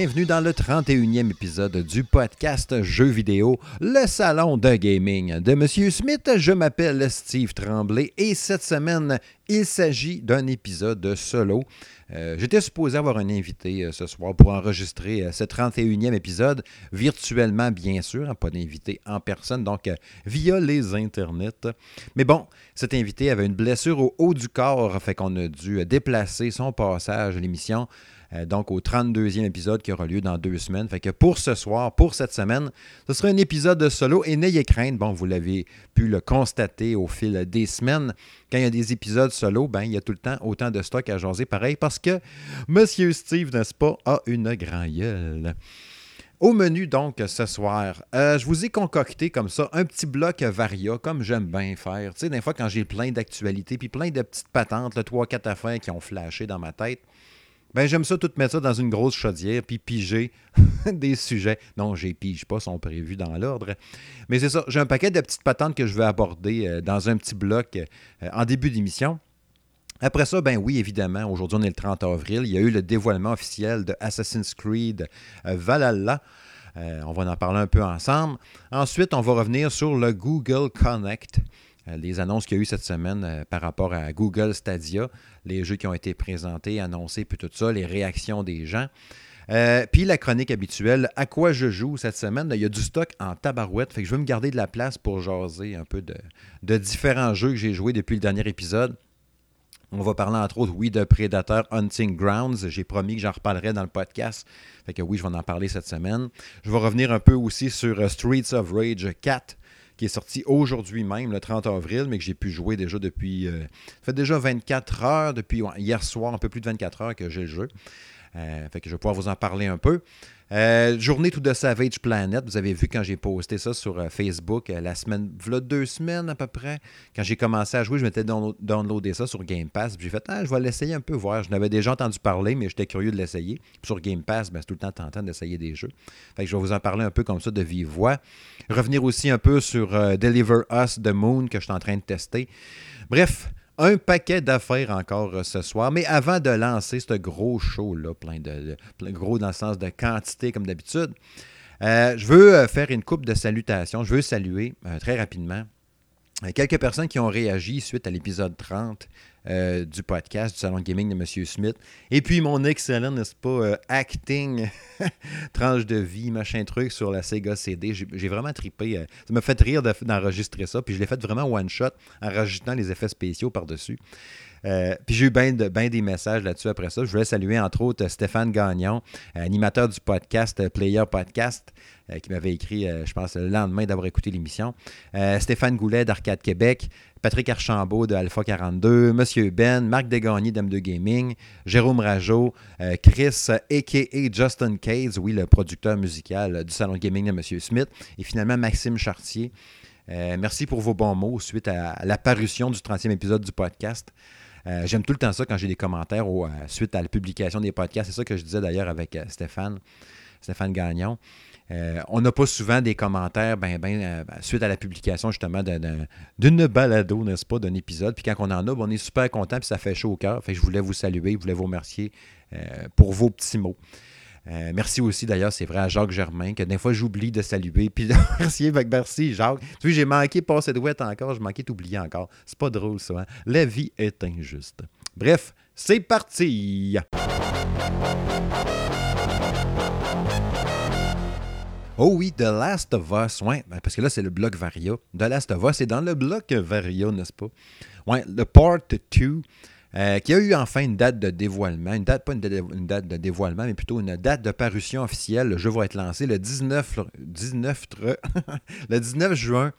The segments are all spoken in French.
Bienvenue dans le 31e épisode du podcast Jeux vidéo, le salon de gaming de Monsieur Smith. Je m'appelle Steve Tremblay et cette semaine, il s'agit d'un épisode solo. Euh, j'étais supposé avoir un invité euh, ce soir pour enregistrer euh, ce 31e épisode, virtuellement bien sûr, hein, pas d'invité en personne, donc via les internets. Mais bon, cet invité avait une blessure au haut du corps, fait qu'on a dû déplacer son passage à l'émission. Euh, donc au 32e épisode qui aura lieu dans deux semaines. Fait que pour ce soir, pour cette semaine, ce sera un épisode de solo et n'ayez crainte, bon, vous l'avez pu le constater au fil des semaines, quand il y a des épisodes solo, ben, il y a tout le temps autant de stock à jaser pareil parce que Monsieur Steve, n'est-ce pas, a une grand. Au menu, donc, ce soir, euh, je vous ai concocté comme ça un petit bloc varia, comme j'aime bien faire. Tu sais, des fois, quand j'ai plein d'actualités, puis plein de petites patentes, le 3-4 affaires qui ont flashé dans ma tête, ben, j'aime ça tout mettre ça dans une grosse chaudière puis piger des sujets. Non, j'ai pige pas, sont prévus dans l'ordre. Mais c'est ça, j'ai un paquet de petites patentes que je vais aborder euh, dans un petit bloc euh, en début d'émission. Après ça, ben oui, évidemment, aujourd'hui on est le 30 avril, il y a eu le dévoilement officiel de Assassin's Creed euh, Valhalla. on va en parler un peu ensemble. Ensuite, on va revenir sur le Google Connect. Les annonces qu'il y a eu cette semaine par rapport à Google Stadia, les jeux qui ont été présentés, annoncés, puis tout ça, les réactions des gens. Euh, puis la chronique habituelle, à quoi je joue cette semaine, il y a du stock en tabarouette, fait que je vais me garder de la place pour jaser un peu de, de différents jeux que j'ai joués depuis le dernier épisode. On va parler entre autres, oui, de Predator Hunting Grounds. J'ai promis que j'en reparlerai dans le podcast. Fait que oui, je vais en parler cette semaine. Je vais revenir un peu aussi sur Streets of Rage 4 qui est sorti aujourd'hui même, le 30 avril, mais que j'ai pu jouer déjà depuis. Euh, ça fait déjà 24 heures, depuis hier soir, un peu plus de 24 heures que j'ai le jeu. Euh, fait que je vais pouvoir vous en parler un peu. Euh, journée tout de Savage Planet. Vous avez vu quand j'ai posté ça sur euh, Facebook la semaine, voilà deux semaines à peu près. Quand j'ai commencé à jouer, je m'étais downloadé ça sur Game Pass. J'ai fait, ah, je vais l'essayer un peu, voir. Je n'avais déjà entendu parler, mais j'étais curieux de l'essayer. Sur Game Pass, ben, c'est tout le temps tentant d'essayer des jeux. Fait que je vais vous en parler un peu comme ça de vive voix. Revenir aussi un peu sur Deliver Us the Moon que je suis en train de tester. Bref, un paquet d'affaires encore euh, ce soir. Mais avant de lancer ce gros show-là, plein de, gros dans le sens de quantité comme d'habitude, euh, je veux euh, faire une coupe de salutations. Je veux saluer très rapidement quelques personnes qui ont réagi suite à l'épisode 30 euh, du podcast du Salon Gaming de M. Smith. Et puis mon excellent, n'est-ce pas, euh, acting, tranche de vie, machin truc sur la Sega CD. J'ai vraiment tripé. Euh, ça m'a fait rire d'enregistrer ça. Puis je l'ai fait vraiment one shot en rajoutant les effets spéciaux par-dessus. Puis j'ai eu bien des messages là-dessus après ça. Je voulais saluer entre autres Stéphane Gagnon, animateur du podcast Player Podcast, qui m'avait écrit, je pense, le lendemain d'avoir écouté l'émission. Stéphane Goulet d'Arcade Québec, Patrick Archambault de Alpha 42, Monsieur Ben, Marc Degagné d'M2 Gaming, Jérôme euh, Chris, a.k.a. Justin Case, oui, le producteur musical du Salon Gaming de Monsieur Smith, et finalement Maxime Chartier. Euh, merci pour vos bons mots suite à, la parution du 30e épisode du podcast. Euh, j'aime tout le temps ça quand j'ai des commentaires suite à la publication des podcasts. C'est ça que je disais d'ailleurs avec Stéphane, Stéphane Gagnon. Euh, on n'a pas souvent des commentaires ben, ben, euh, ben, suite à la publication justement d'une balado, n'est-ce pas, d'un épisode. Puis quand on en a, on est super content puis ça fait chaud au cœur. Je voulais vous saluer, je voulais vous remercier euh, pour vos petits mots. Merci aussi d'ailleurs, c'est vrai à Jacques Germain, que des fois j'oublie de saluer. Puis de remercier, merci Jacques. Tu vois, j'ai manqué passer de ouette encore, je manquais d'oublier encore. C'est pas drôle ça. Hein? La vie est injuste. Bref, c'est parti! Oh oui, The Last of Us, ouais, ben, parce que là, c'est le bloc Varia. The Last of Us, c'est dans le bloc Varia, n'est-ce pas? Ouais, le Part 2, euh, qui a eu enfin une date de dévoilement. Une date, pas une, date de dévoilement, mais plutôt une date de parution officielle. Le jeu va être lancé le 19, 19, le 19 juin,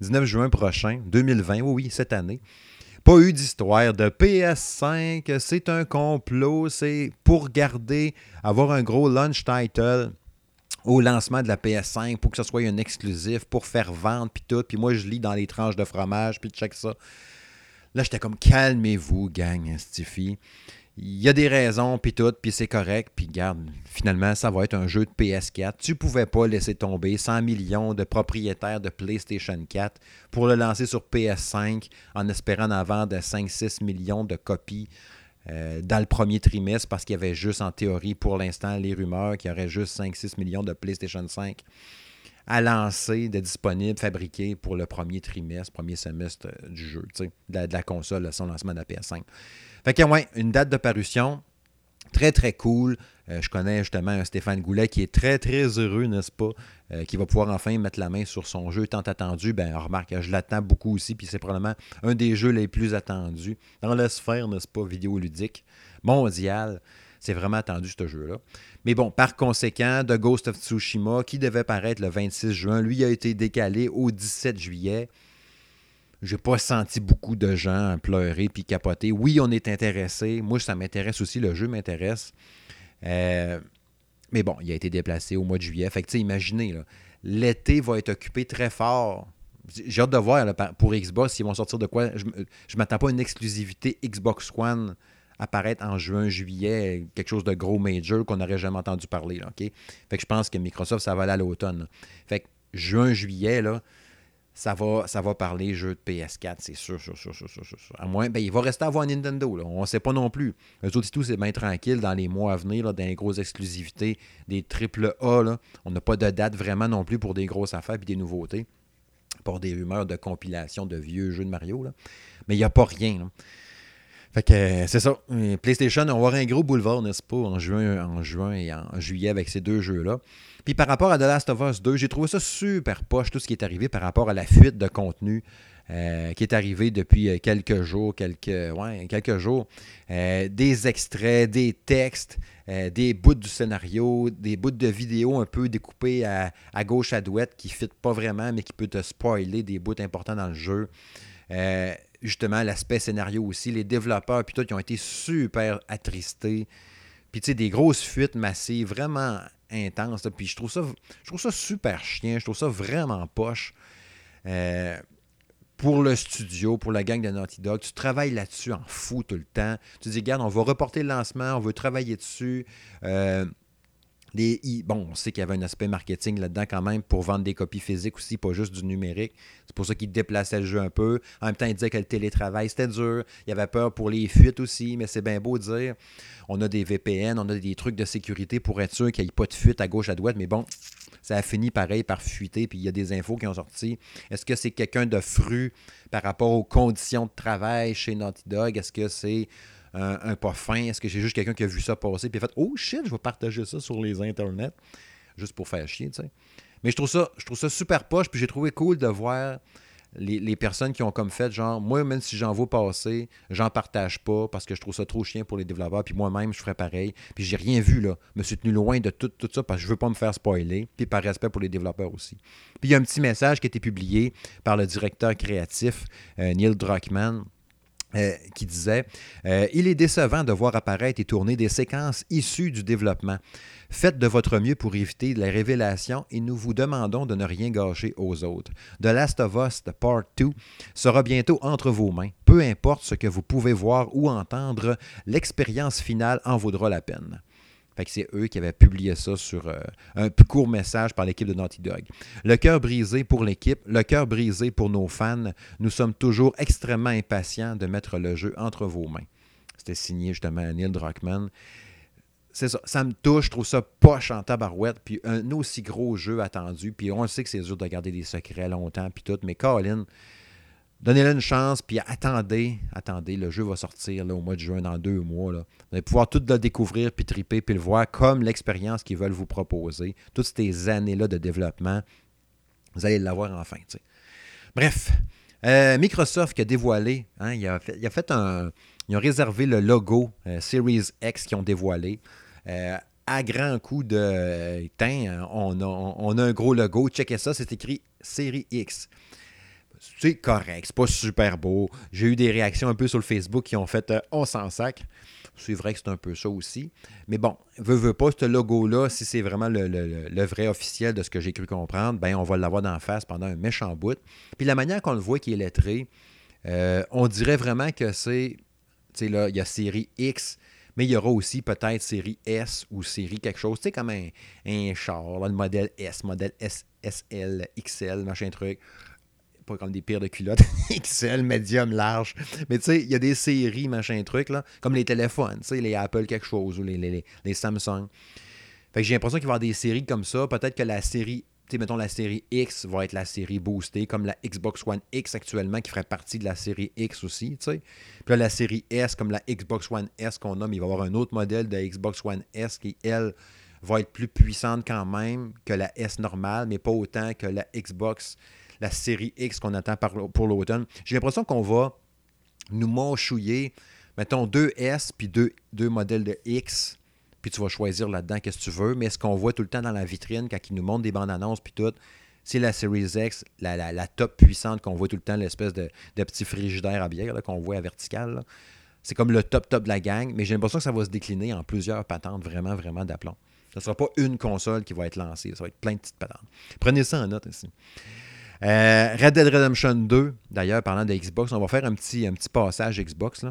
19 juin prochain, 2020. Oui, oui, cette année. Pas eu d'histoire de PS5, c'est un complot, c'est pour garder, avoir un gros launch title au lancement de la PS5 pour que ce soit un exclusif, pour faire vendre, puis tout. Puis moi, je lis dans les tranches de fromage, puis check ça. Là, j'étais comme, calmez-vous, gang, Stiffy. Il y a des raisons, puis tout, puis c'est correct. Puis garde, finalement, ça va être un jeu de PS4. Tu pouvais pas laisser tomber 100 millions de propriétaires de PlayStation 4 pour le lancer sur PS5 en espérant en vendre 5-6 millions de copies dans le premier trimestre parce qu'il y avait juste en théorie pour l'instant les rumeurs qu'il y aurait juste 5-6 millions de PlayStation 5 à lancer, de disponibles, fabriqués pour le premier trimestre, premier semestre du jeu, de la, console, son lancement de la PS5. Fait que, ouais, une date de parution très, très cool. Euh, je connais justement Stéphane Goulet qui est très, très heureux, n'est-ce pas, euh, qui va pouvoir enfin mettre la main sur son jeu tant attendu. Ben, remarque, je l'attends beaucoup aussi, puis c'est probablement un des jeux les plus attendus dans la sphère, n'est-ce pas, vidéoludique mondiale. C'est vraiment attendu, ce jeu-là. Mais bon, par conséquent, The Ghost of Tsushima, qui devait paraître le 26 juin, lui a été décalé au 17 juillet. J'ai pas senti beaucoup de gens pleurer puis capoter. Oui, on est intéressé. Moi, ça m'intéresse aussi. Le jeu m'intéresse. Euh, mais bon, il a été déplacé au mois de juillet. Fait que, imaginez, l'été va être occupé très fort. J'ai hâte de voir pour Xbox s'ils vont sortir de quoi? Je ne m'attends pas à une exclusivité Xbox One apparaître en juin, juillet, quelque chose de gros major qu'on n'aurait jamais entendu parler. OK? Fait que je pense que Microsoft, ça va aller à l'automne. Fait que juin, juillet, là, ça va, ça va parler jeu de PS4, c'est sûr, sûr, sûr, sûr, sûr. À moins, ben, il va rester à voir Nintendo. Là. On ne sait pas non plus. Eux autres, tout, c'est bien tranquille dans les mois à venir, là, dans les grosses exclusivités, des triple A. Là. On n'a pas de date vraiment non plus pour des grosses affaires et des nouveautés. Pour des rumeurs de compilation de vieux jeux de Mario. Là. Mais il n'y a pas rien. Fait que euh, c'est ça. PlayStation, on va avoir un gros boulevard, n'est-ce pas, en juin, et en juillet avec ces deux jeux-là. Puis par rapport à The Last of Us 2, j'ai trouvé ça super poche, tout ce qui est arrivé par rapport à la fuite de contenu euh, qui est arrivé depuis euh, quelques jours, quelques, jours. Euh, des extraits, des textes, des bouts du scénario, des bouts de vidéos un peu découpés à, gauche à douette qui ne fit pas vraiment, mais qui peut te spoiler des bouts importants dans le jeu. Justement, l'aspect scénario aussi. Les développeurs, puis tout, qui ont été super attristés. Puis, tu sais, des grosses fuites massives, vraiment intense. Puis je trouve ça je trouve ça super chien. Je trouve ça vraiment poche. Euh, pour le studio, pour la gang de Naughty Dog, tu travailles là-dessus en fou tout le temps. Tu dis, regarde, on va reporter le lancement, on veut travailler dessus. Euh, bon, on sait qu'il y avait un aspect marketing là-dedans quand même pour vendre des copies physiques aussi, pas juste du numérique. C'est pour ça qu'ils déplaçaient le jeu un peu. En même temps, ils disaient que le télétravail, c'était dur. Il y avait peur pour les fuites aussi, mais c'est bien beau de dire. On a des VPN, on a des trucs de sécurité pour être sûr qu'il n'y ait pas de fuite à gauche, à droite, mais bon, ça a fini pareil par fuiter, puis il y a des infos qui ont sorti. Est-ce que c'est quelqu'un de fru par rapport aux conditions de travail chez Naughty Dog? Est-ce que c'est un, pas fin? Est-ce que j'ai juste quelqu'un qui a vu ça passer puis a fait Oh shit, je vais partager ça sur les internets juste pour faire chier, tu sais? Mais je trouve ça, super poche, puis j'ai trouvé cool de voir les, personnes qui ont comme fait, genre, moi, même si j'en veux passer, j'en partage pas parce que je trouve ça trop chien pour les développeurs, puis moi-même, je ferais pareil. Puis j'ai rien vu, là. Je me suis tenu loin de tout, tout ça parce que je veux pas me faire spoiler, puis par respect pour les développeurs aussi. Puis il y a un petit message qui a été publié par le directeur créatif, euh, Neil Druckmann, euh, qui disait euh, Il est décevant de voir apparaître et tourner des séquences issues du développement. Faites de votre mieux pour éviter les révélations et nous vous demandons de ne rien gâcher aux autres. The Last of Us Part 2 sera bientôt entre vos mains. Peu importe ce que vous pouvez voir ou entendre, l'expérience finale en vaudra la peine. Fait que c'est eux qui avaient publié ça sur euh, un court message par l'équipe de Naughty Dog. Le cœur brisé pour l'équipe, le cœur brisé pour nos fans. Nous sommes toujours extrêmement impatients de mettre le jeu entre vos mains. C'était signé justement Neil Druckmann. C'est ça, ça me touche, je trouve ça poche en tabarouette, puis un aussi gros jeu attendu, puis on sait que c'est dur de garder des secrets longtemps, puis tout, mais Colin, Donnez-le une chance, puis attendez, attendez, le jeu va sortir là, au mois de juin, dans deux mois. Là. Vous allez pouvoir tout le découvrir, puis triper, puis le voir comme l'expérience qu'ils veulent vous proposer. Toutes ces années-là de développement, vous allez l'avoir enfin. Bref, euh, Microsoft qui a dévoilé, hein. Ils ont réservé le logo euh, Series X qu'ils ont dévoilé. Euh, à grand coup de. on a, on a un gros logo. Checkez ça, c'est écrit Série X c'est correct, c'est pas super beau. J'ai eu des réactions un peu sur le Facebook qui ont fait euh, on s'en sac. C'est vrai que c'est un peu ça aussi. Mais bon, veut, veut pas, ce logo-là, si c'est vraiment le, vrai officiel de ce que j'ai cru comprendre, ben on va l'avoir d'en face pendant un méchant bout. Puis la manière qu'on le voit qui est lettré, euh, on dirait vraiment que c'est. Tu sais, là, il y a série X, mais il y aura aussi peut-être série S ou série quelque chose. Tu sais, comme un, un char, le modèle S, modèle S, XL, machin truc pas comme des pires de culottes, XL, médium, large. Mais tu sais, il y a des séries, machin truc, là, comme les téléphones, tu sais, les Apple quelque chose ou les, les, les Samsung. Fait que j'ai l'impression qu'il va y avoir des séries comme ça. Peut-être que la série, tu sais, mettons, la série X va être la série boostée, comme la Xbox One X actuellement, qui ferait partie de la série X aussi, tu sais. Puis là, la série S, comme la Xbox One S qu'on a, mais il va y avoir un autre modèle de Xbox One S qui, elle, va être plus puissante quand même que la S normale, mais pas autant que la Xbox la série X qu'on attend pour l'automne. J'ai l'impression qu'on va nous manchouiller, mettons, deux S puis deux, modèles de X, puis tu vas choisir là-dedans qu'est-ce que tu veux. Mais ce qu'on voit tout le temps dans la vitrine, quand ils nous montrent des bandes annonces puis tout, c'est la Series X, la, top puissante qu'on voit tout le temps, l'espèce de, petit frigidaire à bière qu'on voit à vertical. C'est comme le top top de la gang, mais j'ai l'impression que ça va se décliner en plusieurs patentes vraiment, vraiment d'aplomb. Ce ne sera pas une console qui va être lancée, ça va être plein de petites patentes. Prenez ça en note ici. Euh, Red Dead Redemption 2, d'ailleurs, parlant de Xbox, on va faire un petit, passage Xbox.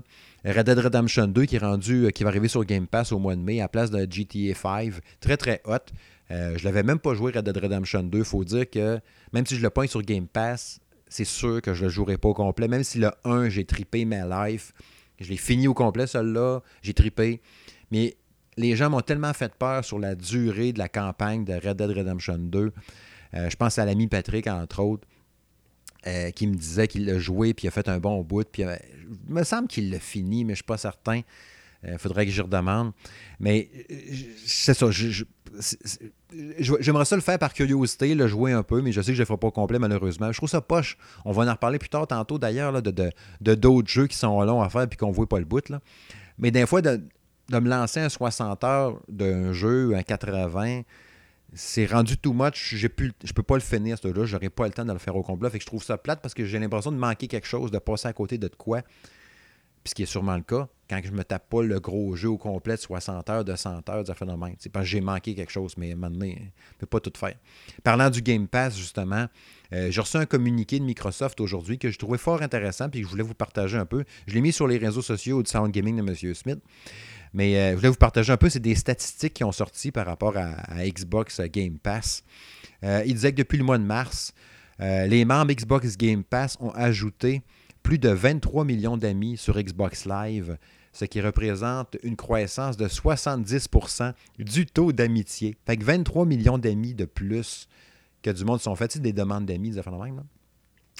Red Dead Redemption 2 qui est rendu, euh, qui va arriver sur Game Pass au mois de mai à place de GTA 5. Très, très hot. Euh, je l'avais même pas joué Red Dead Redemption 2. Il faut dire que même si je le pointe sur Game Pass, c'est sûr que je ne le jouerai pas au complet. Même si le 1, j'ai tripé ma life. Je l'ai fini au complet, celui-là. J'ai tripé. Mais les gens m'ont tellement fait peur sur la durée de la campagne de Red Dead Redemption 2. Euh, je pense à l'ami Patrick, entre autres, euh, qui me disait qu'il l'a joué puis a fait un bon bout. Puis, euh, il me semble qu'il l'a fini, mais je ne suis pas certain. Il faudrait que je redemande. Mais c'est ça. J'aimerais ça le faire par curiosité, le jouer un peu, mais je sais que je ne le ferai pas complet, malheureusement. Je trouve ça poche. On va en reparler plus tard, tantôt, d'ailleurs, de, d'autres jeux qui sont longs à faire puis qu'on ne voit pas le bout. Là. Mais des fois, de, de me lancer un 60 heures d'un jeu, un 80, c'est rendu too much. J'ai pu, je peux pas le finir, ce là J'aurais pas le temps de le faire au complet. Fait que je trouve ça plate parce que j'ai l'impression de manquer quelque chose, de passer à côté de quoi. Puis ce qui est sûrement le cas, quand je me tape pas le gros jeu au complet de 60 heures, de 100 heures, ça fait C'est parce que j'ai manqué quelque chose, mais maintenant, je ne peux pas tout faire. Parlant du Game Pass, justement, euh, j'ai reçu un communiqué de Microsoft aujourd'hui que je trouvais fort intéressant puis que je voulais vous partager un peu. Je l'ai mis sur les réseaux sociaux du Sound Gaming de M. Smith. Mais euh, je voulais vous partager un peu, c'est des statistiques qui ont sorti par rapport à, Xbox Game Pass. Euh, il disait que depuis le mois de mars, les membres Xbox Game Pass ont ajouté plus de 23 millions d'amis sur Xbox Live, ce qui représente une croissance de 70% du taux d'amitié. Fait que 23 millions d'amis de plus que du monde sont faits des demandes d'amis, des affaires de même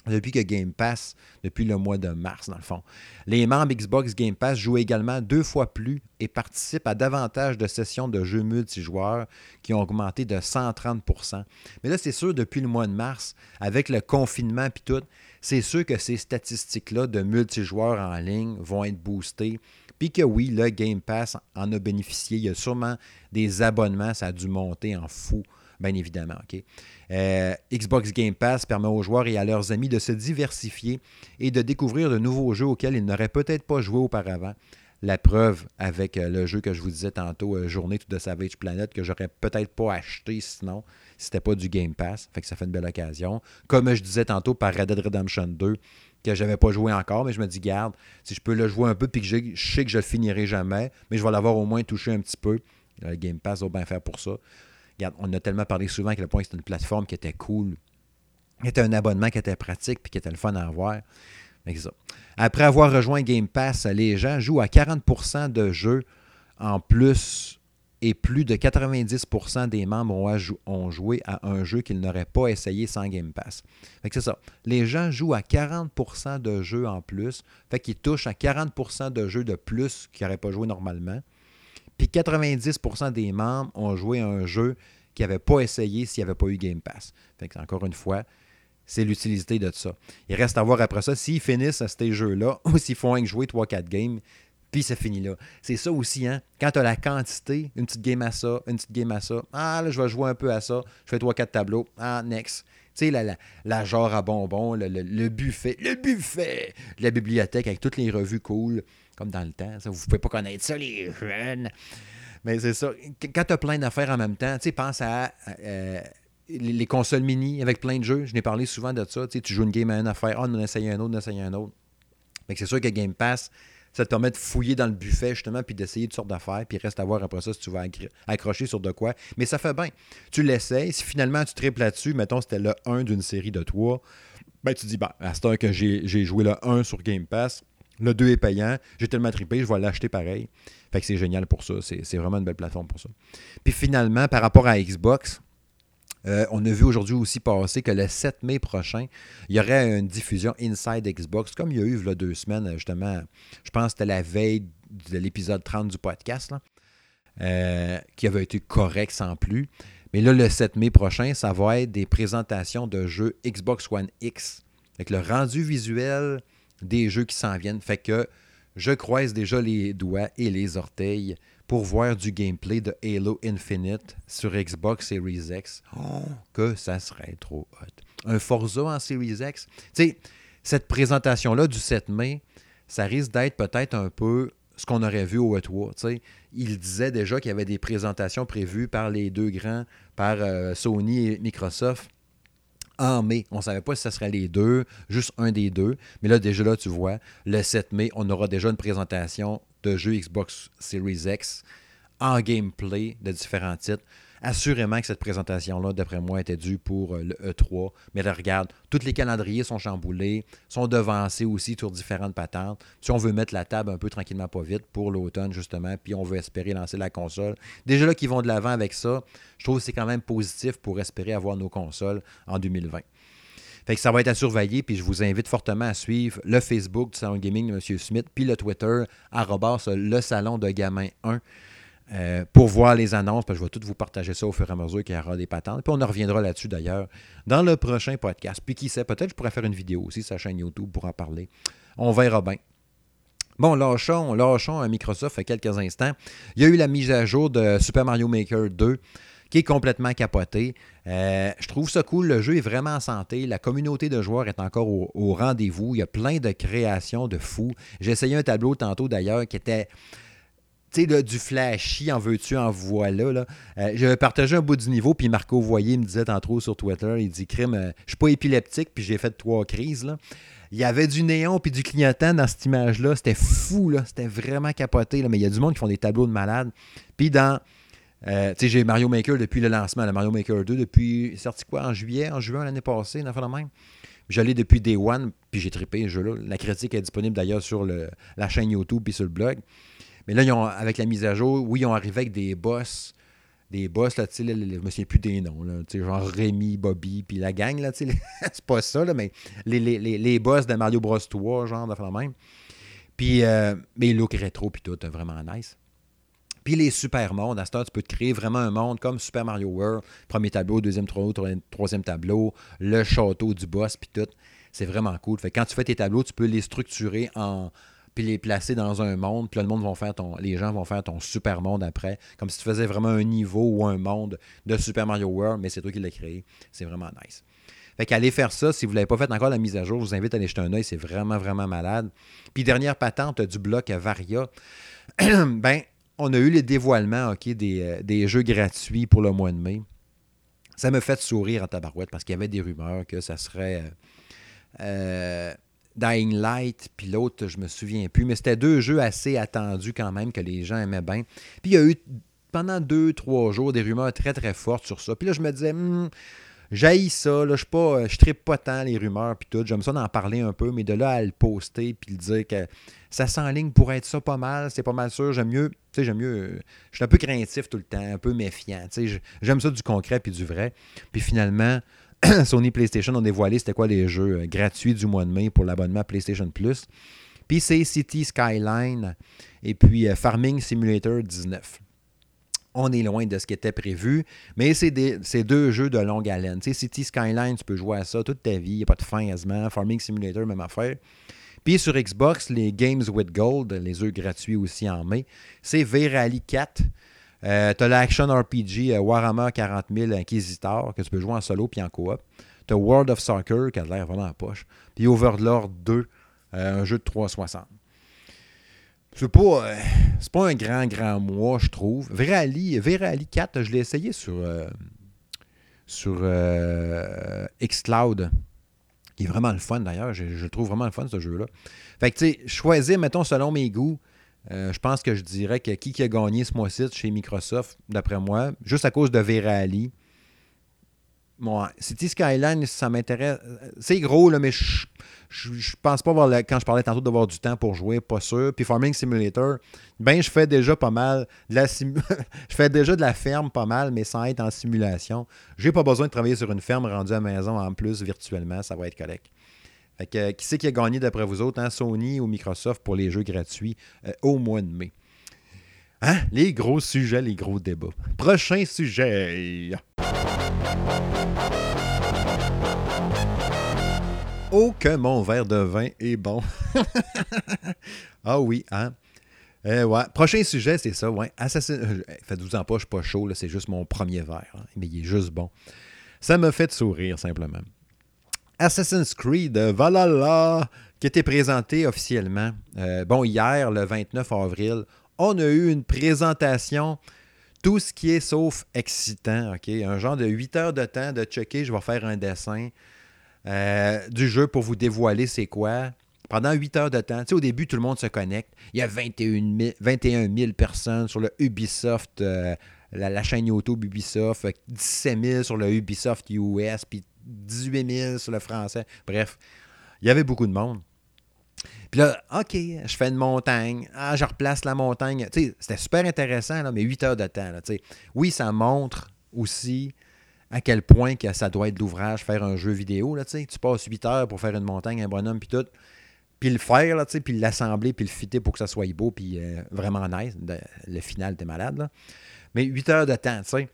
depuis que Game Pass, depuis le mois de mars, dans le fond. Les membres Xbox Game Pass jouent également deux fois plus et participent à davantage de sessions de jeux multijoueurs qui ont augmenté de 130% Mais là, c'est sûr, depuis le mois de mars, avec le confinement et tout, c'est sûr que ces statistiques-là de multijoueurs en ligne vont être boostées. Puis que oui, le Game Pass en a bénéficié. Il y a sûrement des abonnements, ça a dû monter en fou bien évidemment. OK? Euh, Xbox Game Pass permet aux joueurs et à leurs amis de se diversifier et de découvrir de nouveaux jeux auxquels ils n'auraient peut-être pas joué auparavant. La preuve avec euh, le jeu que je vous disais tantôt, euh, Journée the Savage Planet, que j'aurais peut-être pas acheté sinon, si c'était pas du Game Pass. Fait ça fait une belle occasion. Comme je disais tantôt par Red Dead Redemption 2, que j'avais pas joué encore, mais je me dis, garde, si je peux le jouer un peu, puis que je sais que je le finirai jamais, mais je vais l'avoir au moins touché un petit peu. Le Game Pass va bien faire pour ça on a tellement parlé souvent à quel point c'était une plateforme qui était cool, qui était un abonnement qui était pratique puis qui était le fun à avoir. Après avoir rejoint Game Pass, les gens jouent à 40% de jeux en plus et plus de 90% des membres ont, joué à un jeu qu'ils n'auraient pas essayé sans Game Pass. c'est ça. Les gens jouent à 40% de jeux en plus. Fait qu'ils touchent à 40% de jeux de plus qu'ils n'auraient pas joué normalement. Puis 90% des membres ont joué à un jeu qu'ils n'avaient pas essayé s'il n'y avait pas eu Game Pass. Fait encore une fois, c'est l'utilité de ça. Il reste à voir après ça s'ils finissent à ces jeux-là ou s'ils font un jouer 3-4 games, puis c'est fini là. C'est ça aussi, hein? Quand tu as la quantité, une petite game à ça, une petite game à ça, ah là, je vais jouer un peu à ça, je fais 3-4 tableaux, ah, next. Tu sais, la, la, genre à bonbons, le, buffet, le buffet, la bibliothèque avec toutes les revues cool comme dans le temps. Ça, vous pouvez pas connaître ça, les jeunes. Mais c'est ça. Quand tu as plein d'affaires en même temps, tu sais, pense à euh, les consoles mini avec plein de jeux. Je n'ai parlé souvent de ça. Tu, sais, tu joues une game à une affaire, ah, on en essaye un autre, on essaye un autre. Mais c'est sûr que Game Pass, ça te permet de fouiller dans le buffet, justement, puis d'essayer toutes sortes d'affaires, puis reste à voir après ça si tu vas accrocher sur de quoi. Mais ça fait bien. Tu l'essayes. Si finalement tu triples là-dessus, mettons, c'était le 1 d'une série de 3, ben, tu dis, ben, à ce temps que j'ai joué le 1 sur Game Pass, le 2 est payant, j'ai tellement trippé, je vais l'acheter pareil. Fait que c'est génial pour ça. C'est vraiment une belle plateforme pour ça. Puis finalement, par rapport à Xbox, euh, on a vu aujourd'hui aussi passer que le 7 mai prochain, il y aurait une diffusion Inside Xbox, comme il y a eu deux semaines, justement. Je pense que c'était la veille de l'épisode 30 du podcast, euh, qui avait été correct sans plus. Mais là, le 7 mai prochain, ça va être des présentations de jeux Xbox One X. Avec le rendu visuel des jeux qui s'en viennent. Fait que je croise déjà les doigts et les orteils pour voir du gameplay de Halo Infinite sur Xbox Series X. Que ça serait trop hot. Un Forza en Series X. Tu sais, cette présentation-là du 7 mai, ça risque d'être peut-être un peu ce qu'on aurait vu au E3. Il disait déjà qu'il y avait des présentations prévues par les deux grands, par euh, Sony et Microsoft en mai. On ne savait pas si ce serait les deux, juste un des deux. Mais là, déjà là, tu vois, le 7 mai, on aura déjà une présentation de jeux Xbox Series X en gameplay de différents titres. Assurément que cette présentation-là, d'après moi, était due pour euh, le E3. Mais là, regarde, tous les calendriers sont chamboulés, sont devancés aussi sur différentes patentes. Si on veut mettre la table un peu tranquillement, pas vite, pour l'automne, justement, puis on veut espérer lancer la console. Déjà là, qu'ils vont de l'avant avec ça, je trouve que c'est quand même positif pour espérer avoir nos consoles en 2020. Fait que ça va être à surveiller, puis je vous invite fortement à suivre le Facebook du Salon Gaming de M. Smith, puis le Twitter, le Salon de Gamin 1. Euh, pour voir les annonces, parce je vais tout vous partager ça au fur et à mesure qu'il y aura des patentes. Puis on en reviendra là-dessus d'ailleurs dans le prochain podcast. Puis qui sait, peut-être je pourrais faire une vidéo aussi sur sa chaîne YouTube pour en parler. On verra bien. Bon, lâchons, lâchons à Microsoft il quelques instants. Il y a eu la mise à jour de Super Mario Maker 2 qui est complètement capoté. Euh, je trouve ça cool. Le jeu est vraiment en santé. La communauté de joueurs est encore au, rendez-vous. Il y a plein de créations de fous. J'ai essayé un tableau tantôt d'ailleurs qui était sais, du flashy, en veux-tu, en voilà. Là. Euh, je partageais un bout du niveau, puis Marco Voyer me disait tantôt sur Twitter, il dit Crime, euh, je suis pas épileptique, puis j'ai fait trois crises. Là. Il y avait du néon puis du clignotant dans cette image-là. C'était fou, là. C'était vraiment capoté. Là. Mais il y a du monde qui font des tableaux de malades. Puis dans. Euh, j'ai Mario Maker depuis le lancement, le Mario Maker 2, depuis. sorti quoi En juillet, en juin l'année passée, une affaire de même? J'allais depuis Day One, puis j'ai trippé ce jeu-là. La critique est disponible d'ailleurs sur la chaîne YouTube puis sur le blog. Mais là, ils ont, avec la mise à jour, oui, ils ont arrivé avec des boss. Des boss, là, tu sais, je me souviens plus des noms, là, genre Rémi, Bobby, puis la gang, là, tu sais, c'est pas ça, là, mais les, les, les, boss de Mario Bros 3, genre, de faire la même. Puis, euh, mais look rétro, puis tout, vraiment nice. Puis les super mondes, à ce temps, tu peux te créer vraiment un monde comme Super Mario World, premier tableau, deuxième tableau, troisième tableau, le château du boss, puis tout. C'est vraiment cool. Fait quand tu fais tes tableaux, tu peux les structurer en, puis les placer dans un monde, puis le monde vont faire ton, les gens vont faire ton super monde après, comme si tu faisais vraiment un niveau ou un monde de Super Mario World, mais c'est toi qui l'as créé. C'est vraiment nice. Fait qu'allez faire ça. Si vous ne l'avez pas fait encore la mise à jour, je vous invite à aller jeter un œil. C'est vraiment, vraiment malade. Puis dernière patente du bloc Varia. ben, on a eu les dévoilements ok, des, euh, des, jeux gratuits pour le mois de mai. Ça me fait sourire en tabarouette parce qu'il y avait des rumeurs que ça serait euh, euh, Dying Light, puis l'autre, je me souviens plus, mais c'était deux jeux assez attendus quand même que les gens aimaient bien. Puis il y a eu pendant deux, trois jours des rumeurs très très fortes sur ça. Puis là, je me disais, hmm, j'haïs ça, là, je ne je tripe pas tant les rumeurs, puis tout. J'aime ça d'en parler un peu, mais de là à le poster, puis le dire que ça s'enligne pour être ça pas mal, c'est pas mal sûr. J'aime mieux, tu sais, j'aime mieux, je suis un peu craintif tout le temps, un peu méfiant, tu sais, j'aime ça du concret puis du vrai. Puis finalement, Sony PlayStation ont dévoilé c'était quoi les jeux euh, gratuits du mois de mai pour l'abonnement PlayStation Plus. Puis c'est City Skyline et puis euh, Farming Simulator 19. On est loin de ce qui était prévu, mais c'est deux jeux de longue haleine. City Skyline, tu peux jouer à ça toute ta vie, il n'y a pas de fin quasiment. Farming Simulator, même affaire. Puis sur Xbox, les Games with Gold, les jeux gratuits aussi en mai, c'est V-Rally 4. Euh, tu as l'action RPG euh, Warhammer 40 000 Inquisitor que tu peux jouer en solo puis en coop. Tu as World of Soccer qui a l'air vraiment en poche. Puis Overlord 2, euh, un jeu de 360. C'est pas, c'est pas un grand, grand mois, je trouve. Verali, Verali 4, je l'ai essayé sur, sur Xcloud. Qui est vraiment le fun d'ailleurs. Je, je, trouve vraiment le fun ce jeu-là. Fait que tu sais, choisir, mettons, selon mes goûts, euh, je pense que je dirais que qui, a gagné ce mois-ci chez Microsoft, d'après moi, juste à cause de Verali, moi, City Skyline, ça m'intéresse. C'est gros, là, mais je, je, pense pas avoir, quand je parlais tantôt d'avoir du temps pour jouer, pas sûr. Puis Farming Simulator, ben je fais déjà pas mal de la je fais déjà de la ferme pas mal, mais sans être en simulation. J'ai pas besoin de travailler sur une ferme rendue à maison en plus virtuellement, ça va être correct. Fait que, qui c'est qui a gagné d'après vous autres, hein? Sony ou Microsoft pour les jeux gratuits euh, au mois de mai? Hein? Les gros sujets, les gros débats. Prochain sujet. Oh, que mon verre de vin est bon. ah oui, hein? Euh, ouais. Prochain sujet, c'est ça, ouais. Assassin... Euh, faites-vous en pas, je suis pas chaud, c'est juste mon premier verre. Hein, mais il est juste bon. Ça me fait sourire, simplement. Assassin's Creed Valhalla, qui était présenté officiellement. Euh, bon, hier, le 29 avril, on a eu une présentation, tout ce qui est sauf excitant, OK? Un genre de 8 heures de temps de checker, je vais faire un dessin. Euh, du jeu pour vous dévoiler c'est quoi. Pendant 8 heures de temps, au début, tout le monde se connecte. Il y a 21 000, 21 personnes sur le Ubisoft, euh, la, chaîne YouTube Ubisoft, 17 000 sur le Ubisoft US, puis 18 000 sur le français. Bref, il y avait beaucoup de monde. Puis là, OK, je fais une montagne. Ah, je replace la montagne. C'était super intéressant, mais 8 heures de temps. Oui, ça montre aussi à quel point que ça doit être l'ouvrage, faire un jeu vidéo. Là, tu passes 8 heures pour faire une montagne, un bonhomme, puis tout. Puis le faire, là, puis l'assembler, puis le fitter pour que ça soit beau, puis euh, vraiment nice. le final, t'es malade. Mais 8 heures de temps, tu sais.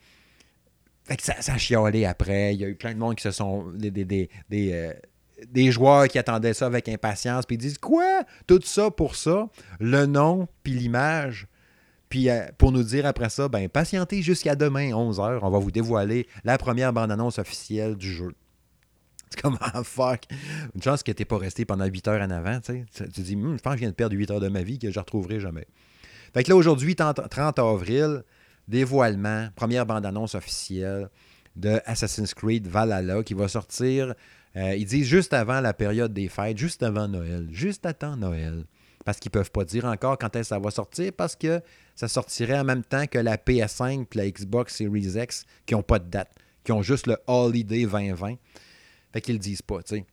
Fait que ça, ça a chiolé après. Il y a eu plein de monde qui se sont. Des, des, euh, des joueurs qui attendaient ça avec impatience, puis ils disent Quoi? Tout ça pour ça Le nom, puis l'image. Puis euh, pour nous dire après ça, ben patientez jusqu'à demain, 11h, on va vous dévoiler la première bande-annonce officielle du jeu. C'est comme, fuck? Une chance que tu pas resté pendant 8 heures en avant. Tu, sais. tu dis, hm, je pense que je viens de perdre 8 heures de ma vie que je retrouverai jamais. Fait que là, aujourd'hui, 30 avril, dévoilement, première bande-annonce officielle de Assassin's Creed Valhalla qui va sortir, euh, ils disent juste avant la période des fêtes, juste avant Noël, juste à temps Noël parce qu'ils ne peuvent pas dire encore quand est-ce que ça va sortir, parce que ça sortirait en même temps que la PS5 et la Xbox Series X qui n'ont pas de date, qui ont juste le Holiday 2020. Fait qu'ils le disent pas, tu sais.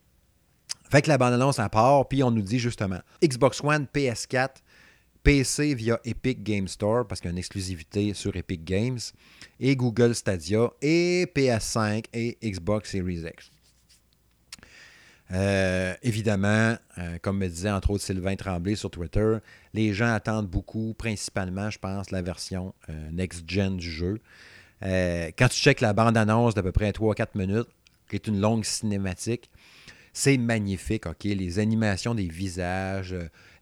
Fait que la bande-annonce en part, puis on nous dit justement Xbox One, PS4, PC via Epic Game Store, parce qu'il y a une exclusivité sur Epic Games, et Google Stadia, et PS5 et Xbox Series X. Euh, évidemment, euh, comme me disait entre autres Sylvain Tremblay sur Twitter, les gens attendent beaucoup, principalement, je pense, la version euh, next-gen du jeu. quand tu checkes la bande-annonce d'à peu près 3-4 minutes, qui est une longue cinématique, c'est magnifique, OK? Les animations des visages,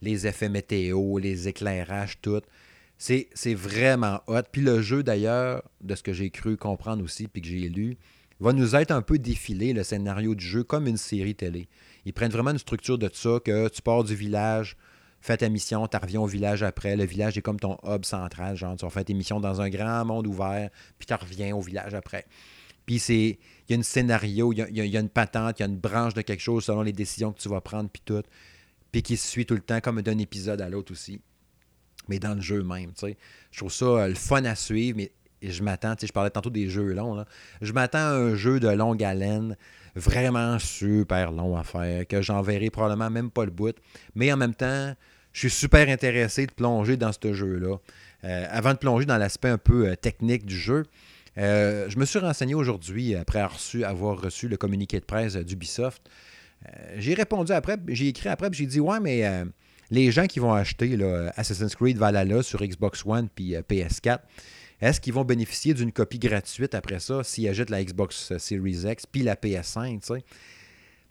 les effets météo, les éclairages, tout. C'est vraiment hot. Puis le jeu, d'ailleurs, de ce que j'ai cru comprendre aussi, puis que j'ai lu, va nous être un peu défilé le scénario du jeu comme une série télé. Ils prennent vraiment une structure de ça, que tu pars du village, fais ta mission, tu reviens au village après. Le village est comme ton hub central, genre tu vas faire tes missions dans un grand monde ouvert, puis tu reviens au village après. Puis c'est, il y a un scénario, il y a, une patente, il y a une branche de quelque chose selon les décisions que tu vas prendre, puis tout. Puis qui se suit tout le temps comme d'un épisode à l'autre aussi. Mais dans le jeu même, tu sais. Je trouve ça euh, le fun à suivre, mais je m'attends, tu je parlais tantôt des jeux longs, je m'attends à un jeu de longue haleine, vraiment super long à faire, que j'enverrai probablement même pas le bout. Mais en même temps, je suis super intéressé de plonger dans ce jeu-là. Euh, avant de plonger dans l'aspect un peu euh, technique du jeu, euh, je me suis renseigné aujourd'hui, après avoir reçu, le communiqué de presse d'Ubisoft. j'ai répondu après, j'ai écrit après, j'ai dit Ouais, mais les gens qui vont acheter Assassin's Creed Valhalla sur Xbox One puis PS4, est-ce qu'ils vont bénéficier d'une copie gratuite après ça s'ils achètent la Xbox Series X puis la PS5, tu sais?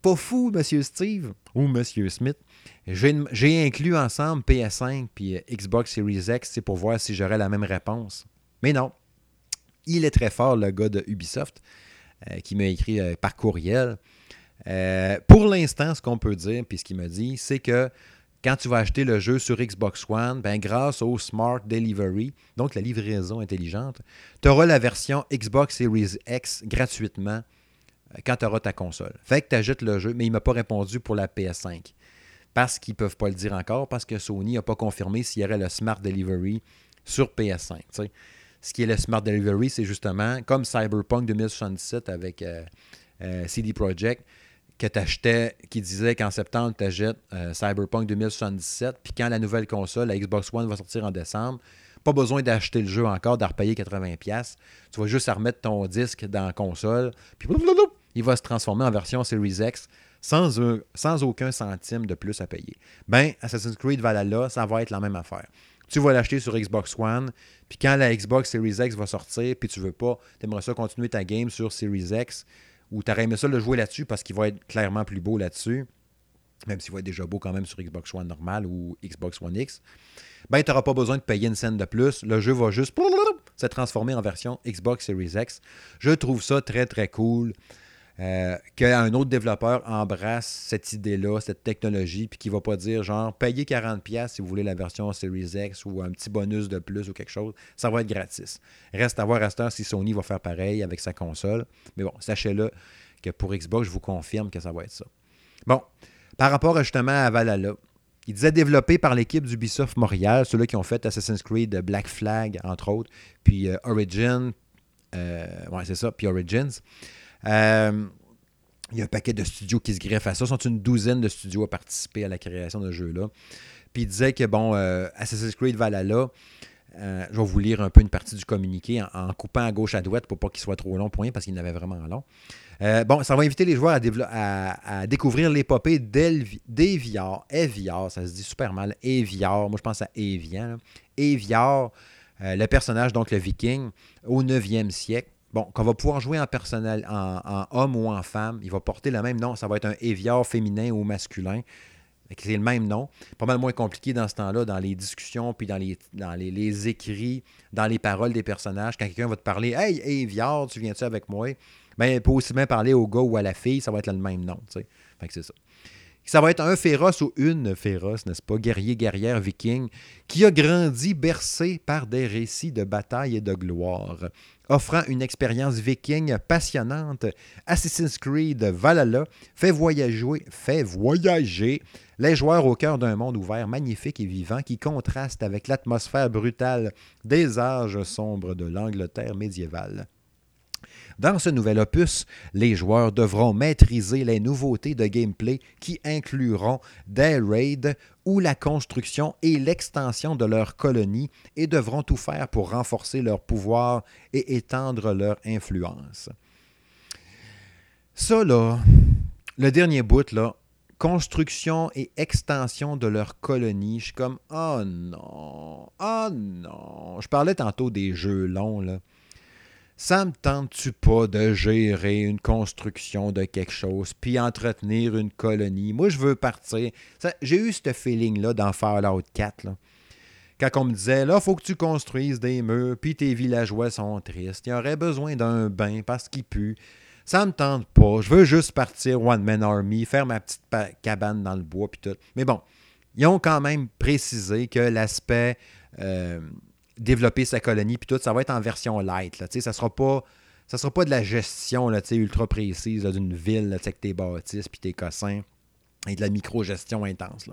Pas fou, Monsieur Steve ou Monsieur Smith. J'ai inclus ensemble PS5 puis euh, Xbox Series X pour voir si j'aurais la même réponse. Mais non. Il est très fort, le gars de Ubisoft, euh, qui m'a écrit euh, par courriel. pour l'instant, ce qu'on peut dire, puis ce qu'il m'a dit, c'est que quand tu vas acheter le jeu sur Xbox One, ben, grâce au Smart Delivery, donc la livraison intelligente, tu auras la version Xbox Series X gratuitement euh, quand tu auras ta console. Fait que tu achètes le jeu, mais il ne m'a pas répondu pour la PS5. Parce qu'ils ne peuvent pas le dire encore, parce que Sony n'a pas confirmé s'il y aurait le Smart Delivery sur PS5. ce qui est le Smart Delivery, c'est justement comme Cyberpunk 2077 avec euh, euh, CD Projekt, que tu achetais, qui disait qu'en septembre, tu achètes Cyberpunk 2077, puis quand la nouvelle console, la Xbox One, va sortir en décembre, pas besoin d'acheter le jeu encore, d'en repayer 80$. Tu vas juste remettre ton disque dans la console, puis il va se transformer en version Series X sans, sans aucun centime de plus à payer. Ben, Assassin's Creed Valhalla, ça va être la même affaire. Tu vas l'acheter sur Xbox One, puis quand la Xbox Series X va sortir, puis tu veux pas, tu aimerais ça continuer ta game sur Series X, ou tu aimé ça le jouer là-dessus parce qu'il va être clairement plus beau là-dessus, même s'il va être déjà beau quand même sur Xbox One normal ou Xbox One X, ben tu n'auras pas besoin de payer une scène de plus. Le jeu va juste se transformer en version Xbox Series X. Je trouve ça très très cool. Euh, qu'un autre développeur embrasse cette idée-là, cette technologie, puis qui va pas dire genre payez 40$ si vous voulez la version Series X ou un petit bonus de plus ou quelque chose, ça va être gratis. Reste à voir à ce temps si Sony va faire pareil avec sa console. Mais bon, sachez-le que pour Xbox, je vous confirme que ça va être ça. Bon, par rapport justement à Valhalla, il disait développé par l'équipe d'Ubisoft Montréal, ceux-là qui ont fait Assassin's Creed Black Flag, entre autres, puis euh, Origin, euh, c'est ça, puis Origins. Euh, il y a un paquet de studios qui se greffent à ça. Ce sont une douzaine de studios à participer à la création de ce jeu-là. Puis il disait que, bon, euh, Assassin's Creed Valhalla, euh, je vais vous lire un peu une partie du communiqué en, coupant à gauche à droite pour pas qu'il soit trop long pour rien parce qu'il n'avait vraiment long. bon, ça va inviter les joueurs à, découvrir l'épopée d'Eviar. Eviar, ça se dit super mal. Eviar, moi je pense à Evian. Eviar, le personnage, donc le viking, au 9e siècle. Bon, qu'on va pouvoir jouer en personnel, en, homme ou en femme, il va porter le même nom. Ça va être un éviard féminin ou masculin. C'est le même nom. Pas mal moins compliqué dans ce temps-là, dans les discussions, puis dans les, écrits, dans les paroles des personnages. Quand quelqu'un va te parler Hey, Éviard, tu viens-tu avec moi? Ben, il peut aussi bien parler au gars ou à la fille, ça va être le même nom. Fait que c'est ça. Ça va être un féroce ou une féroce, n'est-ce pas, guerrier, guerrière, viking, qui a grandi bercé par des récits de bataille et de gloire offrant une expérience viking passionnante, Assassin's Creed Valhalla fait voyager, fait voyager les joueurs au cœur d'un monde ouvert, magnifique et vivant qui contraste avec l'atmosphère brutale des âges sombres de l'Angleterre médiévale. Dans ce nouvel opus, les joueurs devront maîtriser les nouveautés de gameplay qui incluront des raids ou la construction et l'extension de leur colonie et devront tout faire pour renforcer leur pouvoir et étendre leur influence. Ça, là, le dernier bout, là, construction et extension de leur colonie, je suis comme, oh non, oh non. Je parlais tantôt des jeux longs, là ça me tente-tu pas de gérer une construction de quelque chose, puis entretenir une colonie? Moi, je veux partir. J'ai eu ce feeling-là dans Fallout 4. Là. Quand on me disait, là, il faut que tu construises des murs, puis tes villageois sont tristes. Il y aurait besoin d'un bain parce qu'il pue. Ça me tente pas. Je veux juste partir One Man Army, faire ma petite cabane dans le bois, puis tout. Mais bon, ils ont quand même précisé que l'aspect. Euh, développer sa colonie, puis tout, ça va être en version light. Là, ça sera pas. Ça sera pas de la gestion là, ultra précise d'une ville là, avec tes bâtisses puis tes cossins et de la micro-gestion intense.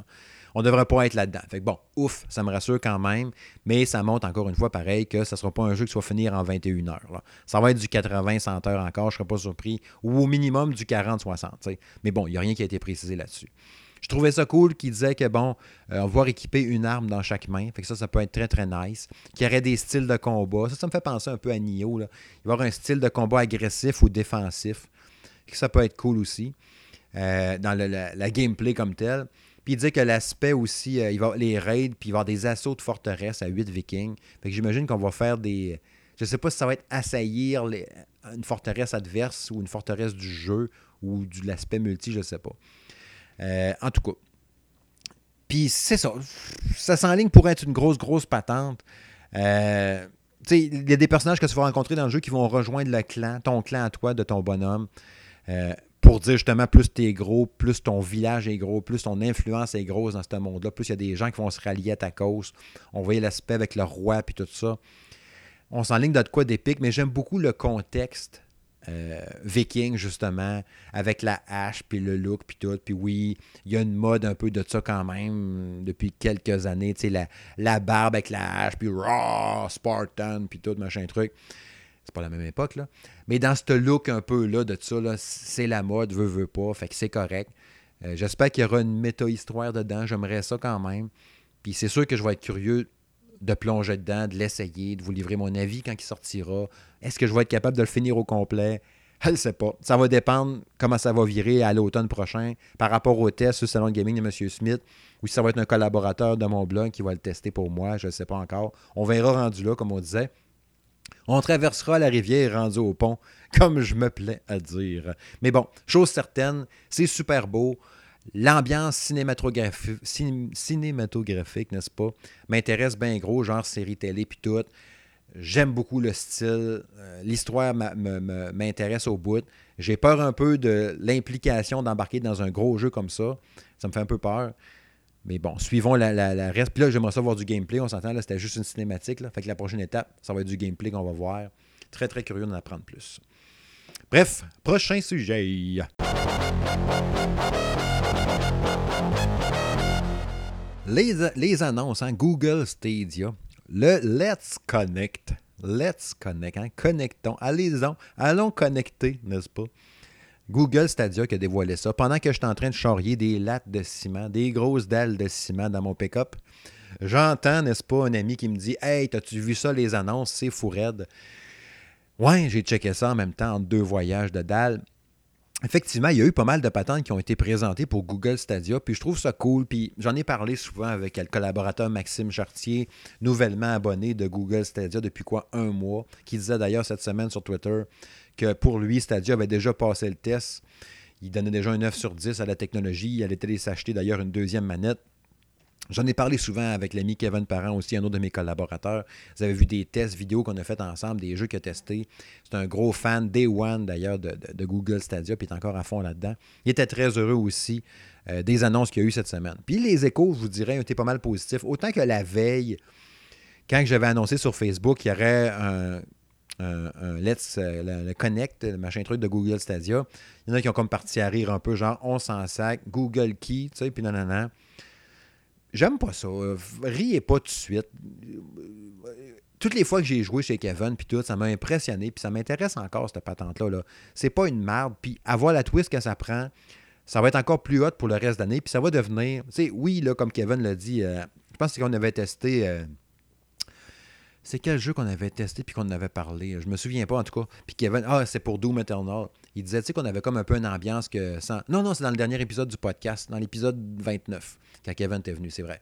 On ne devrait pas être là-dedans. Fait bon, ouf, ça me rassure quand même, mais ça montre encore une fois pareil que ça ne sera pas un jeu qui soit finir en 21 heures. Ça va être du 80-100 heures encore, je ne serais pas surpris, ou au minimum du 40-60. Mais bon, il n'y a rien qui a été précisé là-dessus. Je trouvais ça cool qu'il disait que, bon, euh, on va voir équiper une arme dans chaque main. Fait que ça, ça peut être très, très nice. Qu'il y aurait des styles de combat. Ça, ça me fait penser un peu à Nioh. Il va y avoir un style de combat agressif ou défensif. ça peut être cool aussi. Euh, dans la, gameplay comme tel. Puis il dit que l'aspect aussi, euh, il va les raids, puis il va avoir des assauts de forteresse à 8 vikings. Fait que j'imagine qu'on va faire des. Je sais pas si ça va être assaillir une forteresse adverse ou une forteresse du jeu ou de l'aspect multi, je sais pas. Euh, en tout cas. Puis c'est ça. Ça s'enligne pour être une grosse, grosse patente. Euh, il y a des personnages que tu vas rencontrer dans le jeu qui vont rejoindre le clan, ton clan à toi, de ton bonhomme. Euh, pour dire justement, plus tu es gros, plus ton village est gros, plus ton influence est grosse dans ce monde-là, plus il y a des gens qui vont se rallier à ta cause. On voyait l'aspect avec le roi puis tout ça. On s'enligne de quoi d'épique, mais j'aime beaucoup le contexte viking, justement, avec la hache, puis le look, puis tout. Puis oui, il y a une mode un peu de ça quand même depuis quelques années. Tu sais, la, la barbe avec la hache, puis raw, Spartan, puis tout, machin truc. C'est pas la même époque, là. Mais dans ce look un peu là, de ça, c'est la mode, veut, veut pas. Fait que c'est correct. Euh, j'espère qu'il y aura une méta-histoire dedans. J'aimerais ça quand même. Puis c'est sûr que je vais être curieux de plonger dedans, de l'essayer, de vous livrer mon avis quand il sortira. Est-ce que je vais être capable de le finir au complet? Je ne sais pas. Ça va dépendre comment ça va virer à l'automne prochain par rapport au test sur le salon de gaming de M. Smith ou si ça va être un collaborateur de mon blog qui va le tester pour moi. Je ne sais pas encore. On verra rendu là, comme on disait. On traversera la rivière rendu au pont, comme je me plais à dire. Mais bon, chose certaine, c'est super beau. L'ambiance cinématographique, n'est-ce pas, m'intéresse bien gros, genre série télé puis tout. J'aime beaucoup le style. Euh, l'histoire m'intéresse au bout. J'ai peur un peu de l'implication d'embarquer dans un gros jeu comme ça. Ça me fait un peu peur. Mais bon, suivons la, reste. Puis là, j'aimerais ça voir du gameplay. On s'entend, là, c'était juste une cinématique. Fait que la prochaine étape, ça va être du gameplay qu'on va voir. Très, très curieux d'en apprendre plus. Bref, prochain sujet. Les, annonces, hein? Google Stadia. Le Let's Connect. Let's Connect. Hein? Connectons. Allez-y. Allons connecter, n'est-ce pas? Google Stadia qui a dévoilé ça pendant que j'étais en train de charrier des lattes de ciment, des grosses dalles de ciment dans mon pick-up. J'entends, n'est-ce pas, un ami qui me dit Hey, t'as-tu vu ça, les annonces? C'est fou raide. Ouais, j'ai checké ça en même temps entre deux voyages de dalles. Effectivement, il y a eu pas mal de patentes qui ont été présentées pour Google Stadia, puis je trouve ça cool. Puis j'en ai parlé souvent avec le collaborateur Maxime Chartier, nouvellement abonné de Google Stadia depuis quoi un mois, qui disait d'ailleurs cette semaine sur Twitter que pour lui, Stadia avait déjà passé le test. Il donnait déjà un 9 sur 10 à la technologie. Il allait s'acheter d'ailleurs une deuxième manette. J'en ai parlé souvent avec l'ami Kevin Parent, aussi un autre de mes collaborateurs. Vous avez vu des tests vidéo qu'on a fait ensemble, des jeux qu'il a testés. C'est un gros fan, Day One d'ailleurs, de, Google Stadia, puis il est encore à fond là-dedans. Il était très heureux aussi euh, des annonces qu'il y a eu cette semaine. Puis les échos, je vous dirais, ont été pas mal positifs. Autant que la veille, quand j'avais annoncé sur Facebook qu'il y aurait un Let's euh, le, Connect, le machin truc de Google Stadia. Il y en a qui ont comme parti à rire un peu, genre on s'en sac, Google Key, tu sais, puis non. J'aime pas ça. Riez pas tout de suite. Toutes les fois que j'ai joué chez Kevin, puis tout, ça m'a impressionné, puis ça m'intéresse encore, cette patente-là. -là, c'est pas une merde, puis avoir la twist que ça prend, ça va être encore plus haute pour le reste de l'année, puis ça va devenir, tu sais, oui, là, comme Kevin l'a dit, euh, je pense qu'on avait testé. Euh, c'est quel jeu qu'on avait testé puis qu'on en avait parlé? Je me souviens pas en tout cas. Puis Kevin, ah, c'est pour Doom Eternal. Il disait, qu'on avait comme un peu une ambiance que sans. Non, non, c'est dans le dernier épisode du podcast, dans l'épisode 29, quand Kevin était venu, c'est vrai.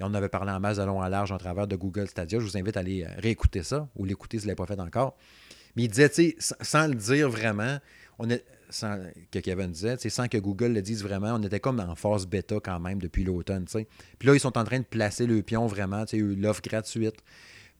Et on avait parlé en masse de long à large en travers de Google Stadia. Je vous invite à aller euh, réécouter ça ou l'écouter si vous l'avez pas fait encore. Mais il disait, tu sais, sans le dire vraiment, on est, sans, que Kevin disait, sans que Google le dise vraiment, on était comme en phase bêta quand même depuis l'automne. Puis là, ils sont en train de placer le pion vraiment, l'offre gratuite.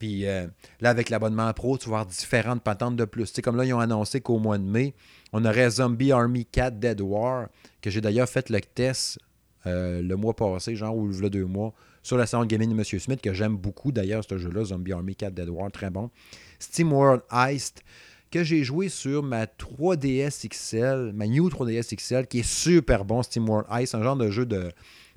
Puis euh, là, avec l'abonnement pro, tu vas avoir différentes patentes de plus. Tu sais, comme là, ils ont annoncé qu'au mois de mai, on aurait Zombie Army 4 Dead War, que j'ai d'ailleurs fait le test euh, le mois passé, genre, ou le deux mois, sur la salon gaming de M. Smith, que j'aime beaucoup d'ailleurs, ce jeu-là, Zombie Army 4 Dead War, très bon. Steam World Heist, que j'ai joué sur ma 3DS XL, ma New 3DS XL, qui est super bon, Steam World Heist, un genre de jeu de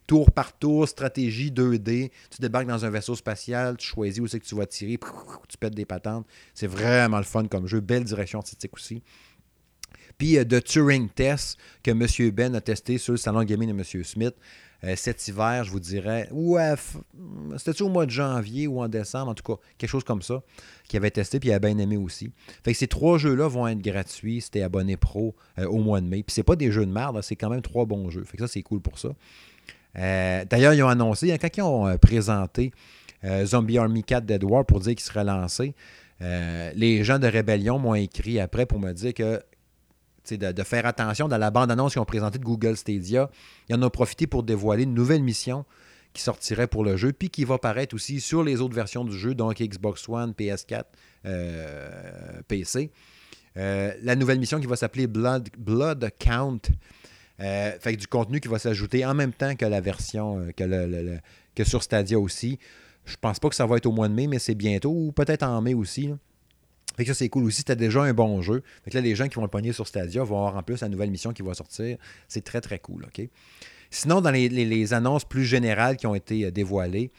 tour par tour, stratégie 2D. Tu débarques dans un vaisseau spatial, tu choisis où c'est que tu vas tirer, tu pètes des patentes. C'est vraiment le fun comme jeu. Belle direction artistique aussi. Puis de Turing Test que M. Ben a testé sur le salon gaming de M. Smith. Euh, cet hiver, je vous dirais, ouais, c'était-tu au mois de janvier ou en décembre, en tout cas, quelque chose comme ça, qu'il avait testé, puis il a bien aimé aussi. Fait que ces trois jeux-là vont être gratuits si abonné pro euh, au mois de mai. Puis c'est pas des jeux de merde, c'est quand même trois bons jeux. Fait que ça, c'est cool pour ça. Euh, d'ailleurs, ils ont annoncé, hein, quand ils ont euh, présenté euh, Zombie Army 4 Dead pour dire qu'il serait lancé, les gens de Rébellion m'ont écrit après pour me dire que de, faire attention dans la bande-annonce qu'ils ont présentée de Google Stadia. Ils en ont profité pour dévoiler une nouvelle mission qui sortirait pour le jeu, puis qui va paraître aussi sur les autres versions du jeu, donc Xbox One, PS4, PC. la nouvelle mission qui va s'appeler Blood Count. Euh, fait du contenu qui va s'ajouter en même temps que la version euh, que, que sur Stadia aussi. Je pense pas que ça va être au mois de mai, mais c'est bientôt, ou peut-être en mai aussi. Fait que ça, c'est cool aussi. C'était déjà un bon jeu. Fait que là, les gens qui vont le pogner sur Stadia vont avoir en plus la nouvelle mission qui va sortir. C'est très, très cool. Sinon, dans les, annonces plus générales qui ont été euh, dévoilées,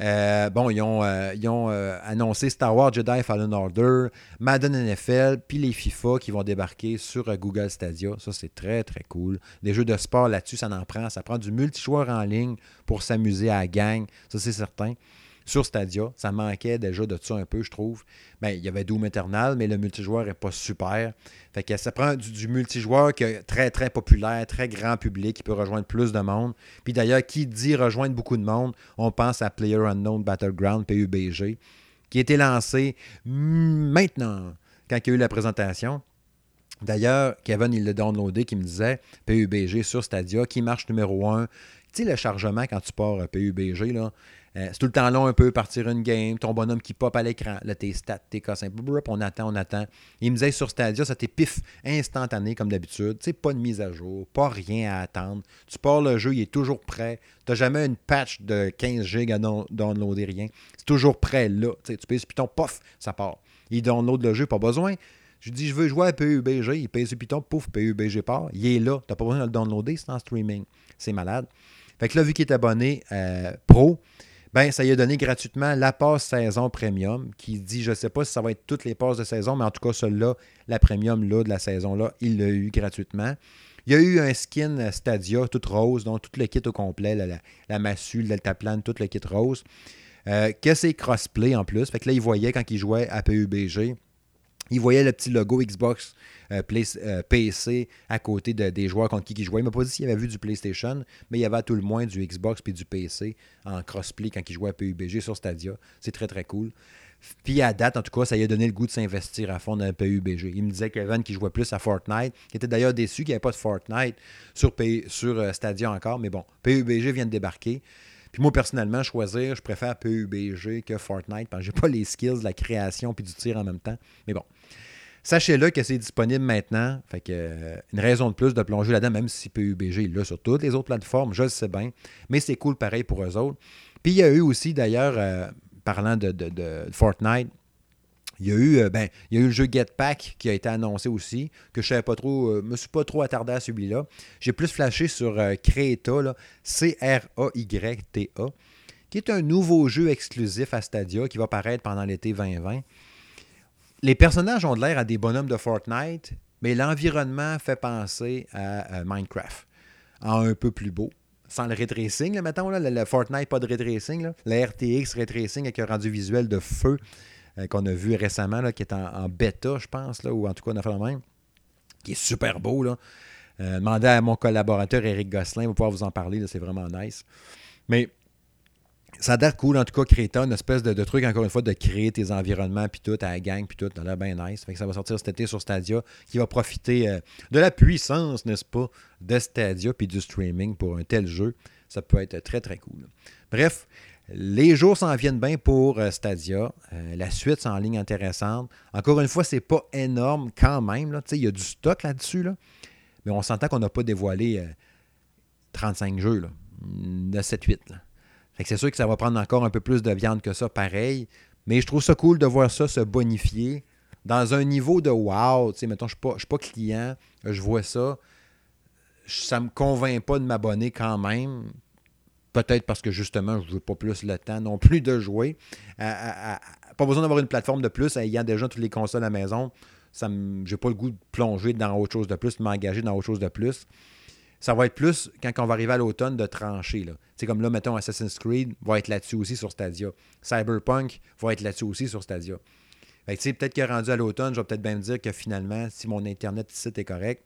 euh, bon, ils ont, euh, ont annoncé Star Wars Jedi Fallen Order, Madden NFL, puis les FIFA qui vont débarquer sur Google Stadia. Ça, c'est très, très cool. Des jeux de sport là-dessus, ça en prend. Ça prend du multijoueur en ligne pour s'amuser à la gang. Ça, c'est certain sur Stadia. Ça manquait déjà de ça un peu, je trouve. Ben, il y avait Doom Eternal, mais le multijoueur n'est pas super. Fait que ça prend du, multijoueur qui est très, très populaire, très grand public, qui peut rejoindre plus de monde. Puis d'ailleurs, qui dit rejoindre beaucoup de monde, on pense à Player Unknown Battleground, PUBG, qui a été lancé maintenant, quand il y a eu la présentation. D'ailleurs, Kevin, il l'a downloadé, qui me disait PUBG sur Stadia, qui marche numéro 1. Tu sais, le chargement quand tu pars PUBG, là, euh, c'est tout le temps long un peu, partir une game, ton bonhomme qui pop à l'écran, là, tes stats, tes cassins, on attend, on attend. Il me disait sur Stadia, ça t'est pif, instantané comme d'habitude. Tu sais, pas de mise à jour, pas rien à attendre. Tu pars le jeu, il est toujours prêt. Tu n'as jamais une patch de 15 GB à downloader rien. C'est toujours prêt là. Tu sais, sur Python, pof, ça part. Il download le jeu, pas besoin. Je dis, je veux jouer à PUBG. Il pèse Python, pouf, PUBG part. Il est là. Tu n'as pas besoin de le downloader, c'est en streaming. C'est malade. Fait que là, vu qu'il est abonné euh, pro, ben, ça lui a donné gratuitement la passe saison premium qui dit, je ne sais pas si ça va être toutes les passes de saison, mais en tout cas, celle-là, la premium de la saison-là, il l'a eu gratuitement. Il y a eu un skin Stadia, tout rose, donc tout le kit au complet, la, la, massue, le deltaplane, tout le kit rose. Euh, que c'est crossplay en plus. Fait que là, il voyait quand il jouait à PUBG, il voyait le petit logo Xbox euh, euh, PC à côté des joueurs contre qui il jouait. Il m'a pas s'il avait vu du PlayStation, mais il y avait à tout le moins du Xbox puis du PC en crossplay quand il jouait à PUBG sur Stadia. C'est très très cool. Puis à date, en tout cas, ça lui a donné le goût de s'investir à fond dans PUBG. Il me disait qu'Evan qui jouait plus à Fortnite, qui était d'ailleurs déçu qu'il n'y avait pas de Fortnite sur, sur euh, Stadia encore, mais bon, PUBG vient de débarquer. Puis moi, personnellement, choisir, je préfère PUBG que Fortnite parce que j'ai pas les skills de la création puis du tir en même temps. Mais bon, Sachez-le que c'est disponible maintenant. Fait que, euh, une raison de plus de plonger là-dedans, même si PUBG est là sur toutes les autres plateformes, je le sais bien. Mais c'est cool pareil pour eux autres. Puis il y a eu aussi, d'ailleurs, euh, parlant de, Fortnite, il y, a eu, euh, ben, il y a eu le jeu Get Pack qui a été annoncé aussi, que je ne savais trop, me suis pas trop attardé à celui-là. J'ai plus flashé sur Creta, C-R-A-Y-T-A, qui est un nouveau jeu exclusif à Stadia qui va paraître pendant l'été 2020 les personnages ont l'air à des bonhommes de Fortnite, mais l'environnement fait penser à, Minecraft, en un peu plus beau. Sans le ray tracing, mettons, le, Fortnite, pas de ray tracing. Le RTX ray tracing avec un rendu visuel de feu euh, qu'on a vu récemment, qui est en, bêta, je pense, là, ou en tout cas, on a fait le même, qui est super beau. Là. Euh, à mon collaborateur Eric Gosselin, va pouvoir vous en parler, c'est vraiment nice. Mais ça a l'air cool, en tout cas, créer une espèce de, truc, encore une fois, de créer tes environnements, puis tout, à la gang, puis tout, ça a l'air bien nice. Fait que ça va sortir cet été sur Stadia, qui va profiter euh, de la puissance, n'est-ce pas, de Stadia, puis du streaming pour un tel jeu. Ça peut être très, très cool. Bref, les jours s'en viennent bien pour euh, Stadia. Euh, la suite, c'est en ligne intéressante. Encore une fois, c'est pas énorme quand même. Il y a du stock là-dessus, là. mais on s'entend qu'on n'a pas dévoilé 35 jeux, là, de 7-8 c'est sûr que ça va prendre encore un peu plus de viande que ça, pareil. Mais je trouve ça cool de voir ça se bonifier dans un niveau de wow. Mettons, je ne suis, pas client, je vois ça. Ça ne me convainc pas de m'abonner quand même. Peut-être parce que justement, je ne veux pas plus le temps non plus de jouer. pas besoin d'avoir une plateforme de plus ayant déjà toutes les consoles à la maison. Je n'ai pas le goût de plonger dans autre chose de plus, de m'engager dans autre chose de plus ça va être plus quand on va arriver à l'automne de trancher. C'est comme là, mettons, Assassin's Creed va être là-dessus aussi sur Stadia. Cyberpunk va être là-dessus aussi sur Stadia. peut-être que rendu à l'automne, je vais peut-être bien me dire que finalement, si mon Internet site est correct,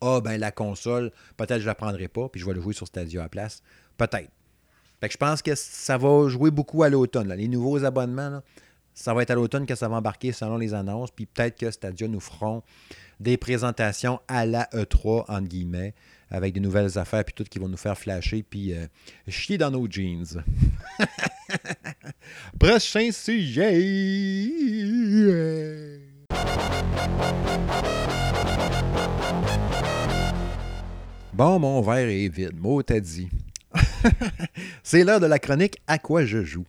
ah, ben la console, peut-être je ne la prendrai pas, puis je vais le jouer sur Stadia à place. Peut-être. Fait je pense que ça va jouer beaucoup à l'automne. Les nouveaux abonnements, ça va être à l'automne que ça va embarquer selon les annonces, puis peut-être que Stadia nous feront des présentations à la E3, entre guillemets, avec des nouvelles affaires, puis tout qui vont nous faire flasher, puis euh, chier dans nos jeans. Prochain sujet. Bon, mon verre est vide. Mot t'as dit. C'est l'heure de la chronique À quoi je joue.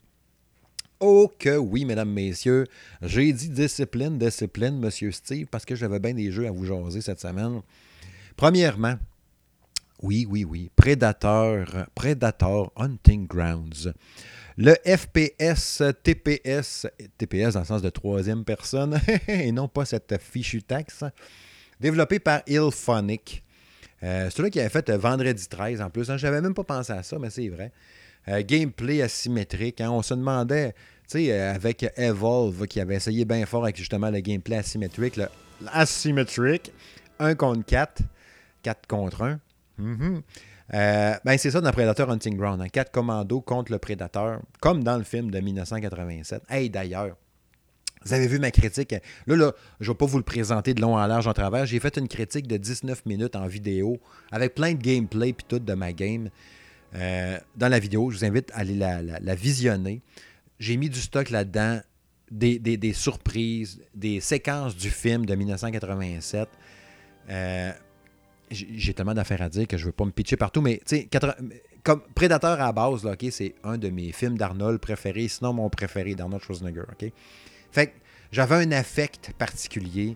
Oh que oui, mesdames, messieurs. J'ai dit discipline, discipline, monsieur Steve, parce que j'avais bien des jeux à vous jaser cette semaine. Premièrement, oui, oui, oui, Predator, Predator Hunting Grounds. Le FPS TPS, TPS dans le sens de troisième personne, et non pas cette fichue taxe, développé par Ilphonic. Euh, c'est là qui avait fait euh, Vendredi 13 en plus. Hein. Je n'avais même pas pensé à ça, mais c'est vrai. Euh, gameplay asymétrique. Hein. On se demandait, tu sais, avec Evolve qui avait essayé bien fort avec justement le gameplay asymétrique, le asymétrique, 1 contre 4, 4 contre 1. Mm-hmm. ben c'est ça dans Predator Hunting Ground. Hein. 4 commandos contre le prédateur, comme dans le film de 1987. Hey, d'ailleurs, vous avez vu ma critique. Là, là, je ne vais pas vous le présenter de long en large en travers. J'ai fait une critique de 19 minutes en vidéo avec plein de gameplay puis tout de ma game. Euh, dans la vidéo, je vous invite à aller la, visionner. J'ai mis du stock là-dedans, des, surprises, des séquences du film de 1987. Euh, j'ai tellement d'affaires à dire que je ne veux pas me pitcher partout, mais tu sais, comme Prédateur à base, là, c'est un de mes films d'Arnold préférés, sinon mon préféré d'Arnold Schwarzenegger. ok? Fait que j'avais un affect particulier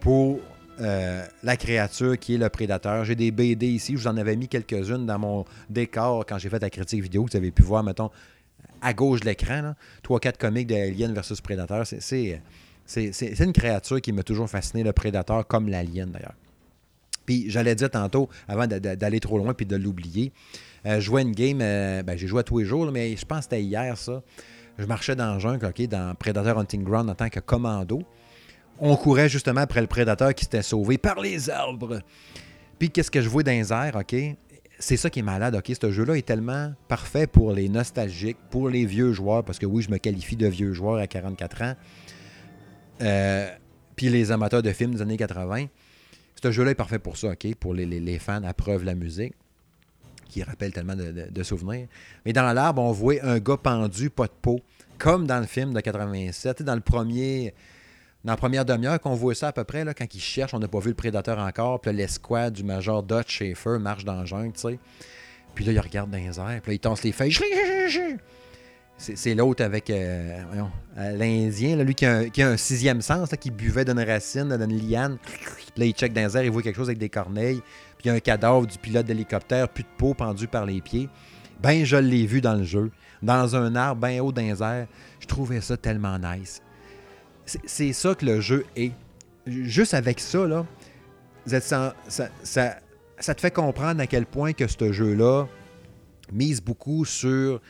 pour euh, la créature qui est le prédateur. J'ai des BD ici, je vous en avais mis quelques-unes dans mon décor quand j'ai fait la critique vidéo. Vous avez pu voir, mettons, à gauche de l'écran, trois, quatre comics de Alien versus Prédateur. C'est une créature qui m'a toujours fasciné, le prédateur, comme l'alien d'ailleurs. Puis j'allais dire tantôt, avant d'aller trop loin puis de l'oublier, euh, jouer une game, euh, ben, j'ai joué tous les jours, mais je pense que c'était hier ça je marchais dans le jungle, OK, dans Predator Hunting Ground en tant que commando. On courait justement après le prédateur qui s'était sauvé par les arbres. Puis qu'est-ce que je vois dans les airs, OK? C'est ça qui est malade, OK? Ce jeu-là est tellement parfait pour les nostalgiques, pour les vieux joueurs, parce que oui, je me qualifie de vieux joueur à 44 ans. Euh, puis les amateurs de films des années 80. Ce jeu-là est parfait pour ça, OK? Pour les, les fans à preuve la musique qui rappelle tellement de, souvenirs. Mais dans l'arbre, on voit un gars pendu, pas de peau, comme dans le film de 87. Dans le premier. Dans la première demi-heure qu'on voit ça à peu près, là, quand il cherche, on n'a pas vu le prédateur encore, puis l'escouade du major Dutch Schaefer marche dans le jungle, tu sais. Puis là, il regarde dans les puis là, il tense les feuilles. C'est l'autre avec euh, euh, l'Indien, lui qui a, un, sixième sens, qui buvait d'une racine, d'une liane. Puis là, il check dans les il voit quelque chose avec des corneilles puis un cadavre du pilote d'hélicoptère, plus de peau pendu par les pieds. Ben, je l'ai vu dans le jeu, dans un arbre bien haut dans les. Je trouvais ça tellement nice. C'est ça que le jeu est. Juste avec ça, là, ça, ça, te fait comprendre à quel point que ce jeu-là mise beaucoup sur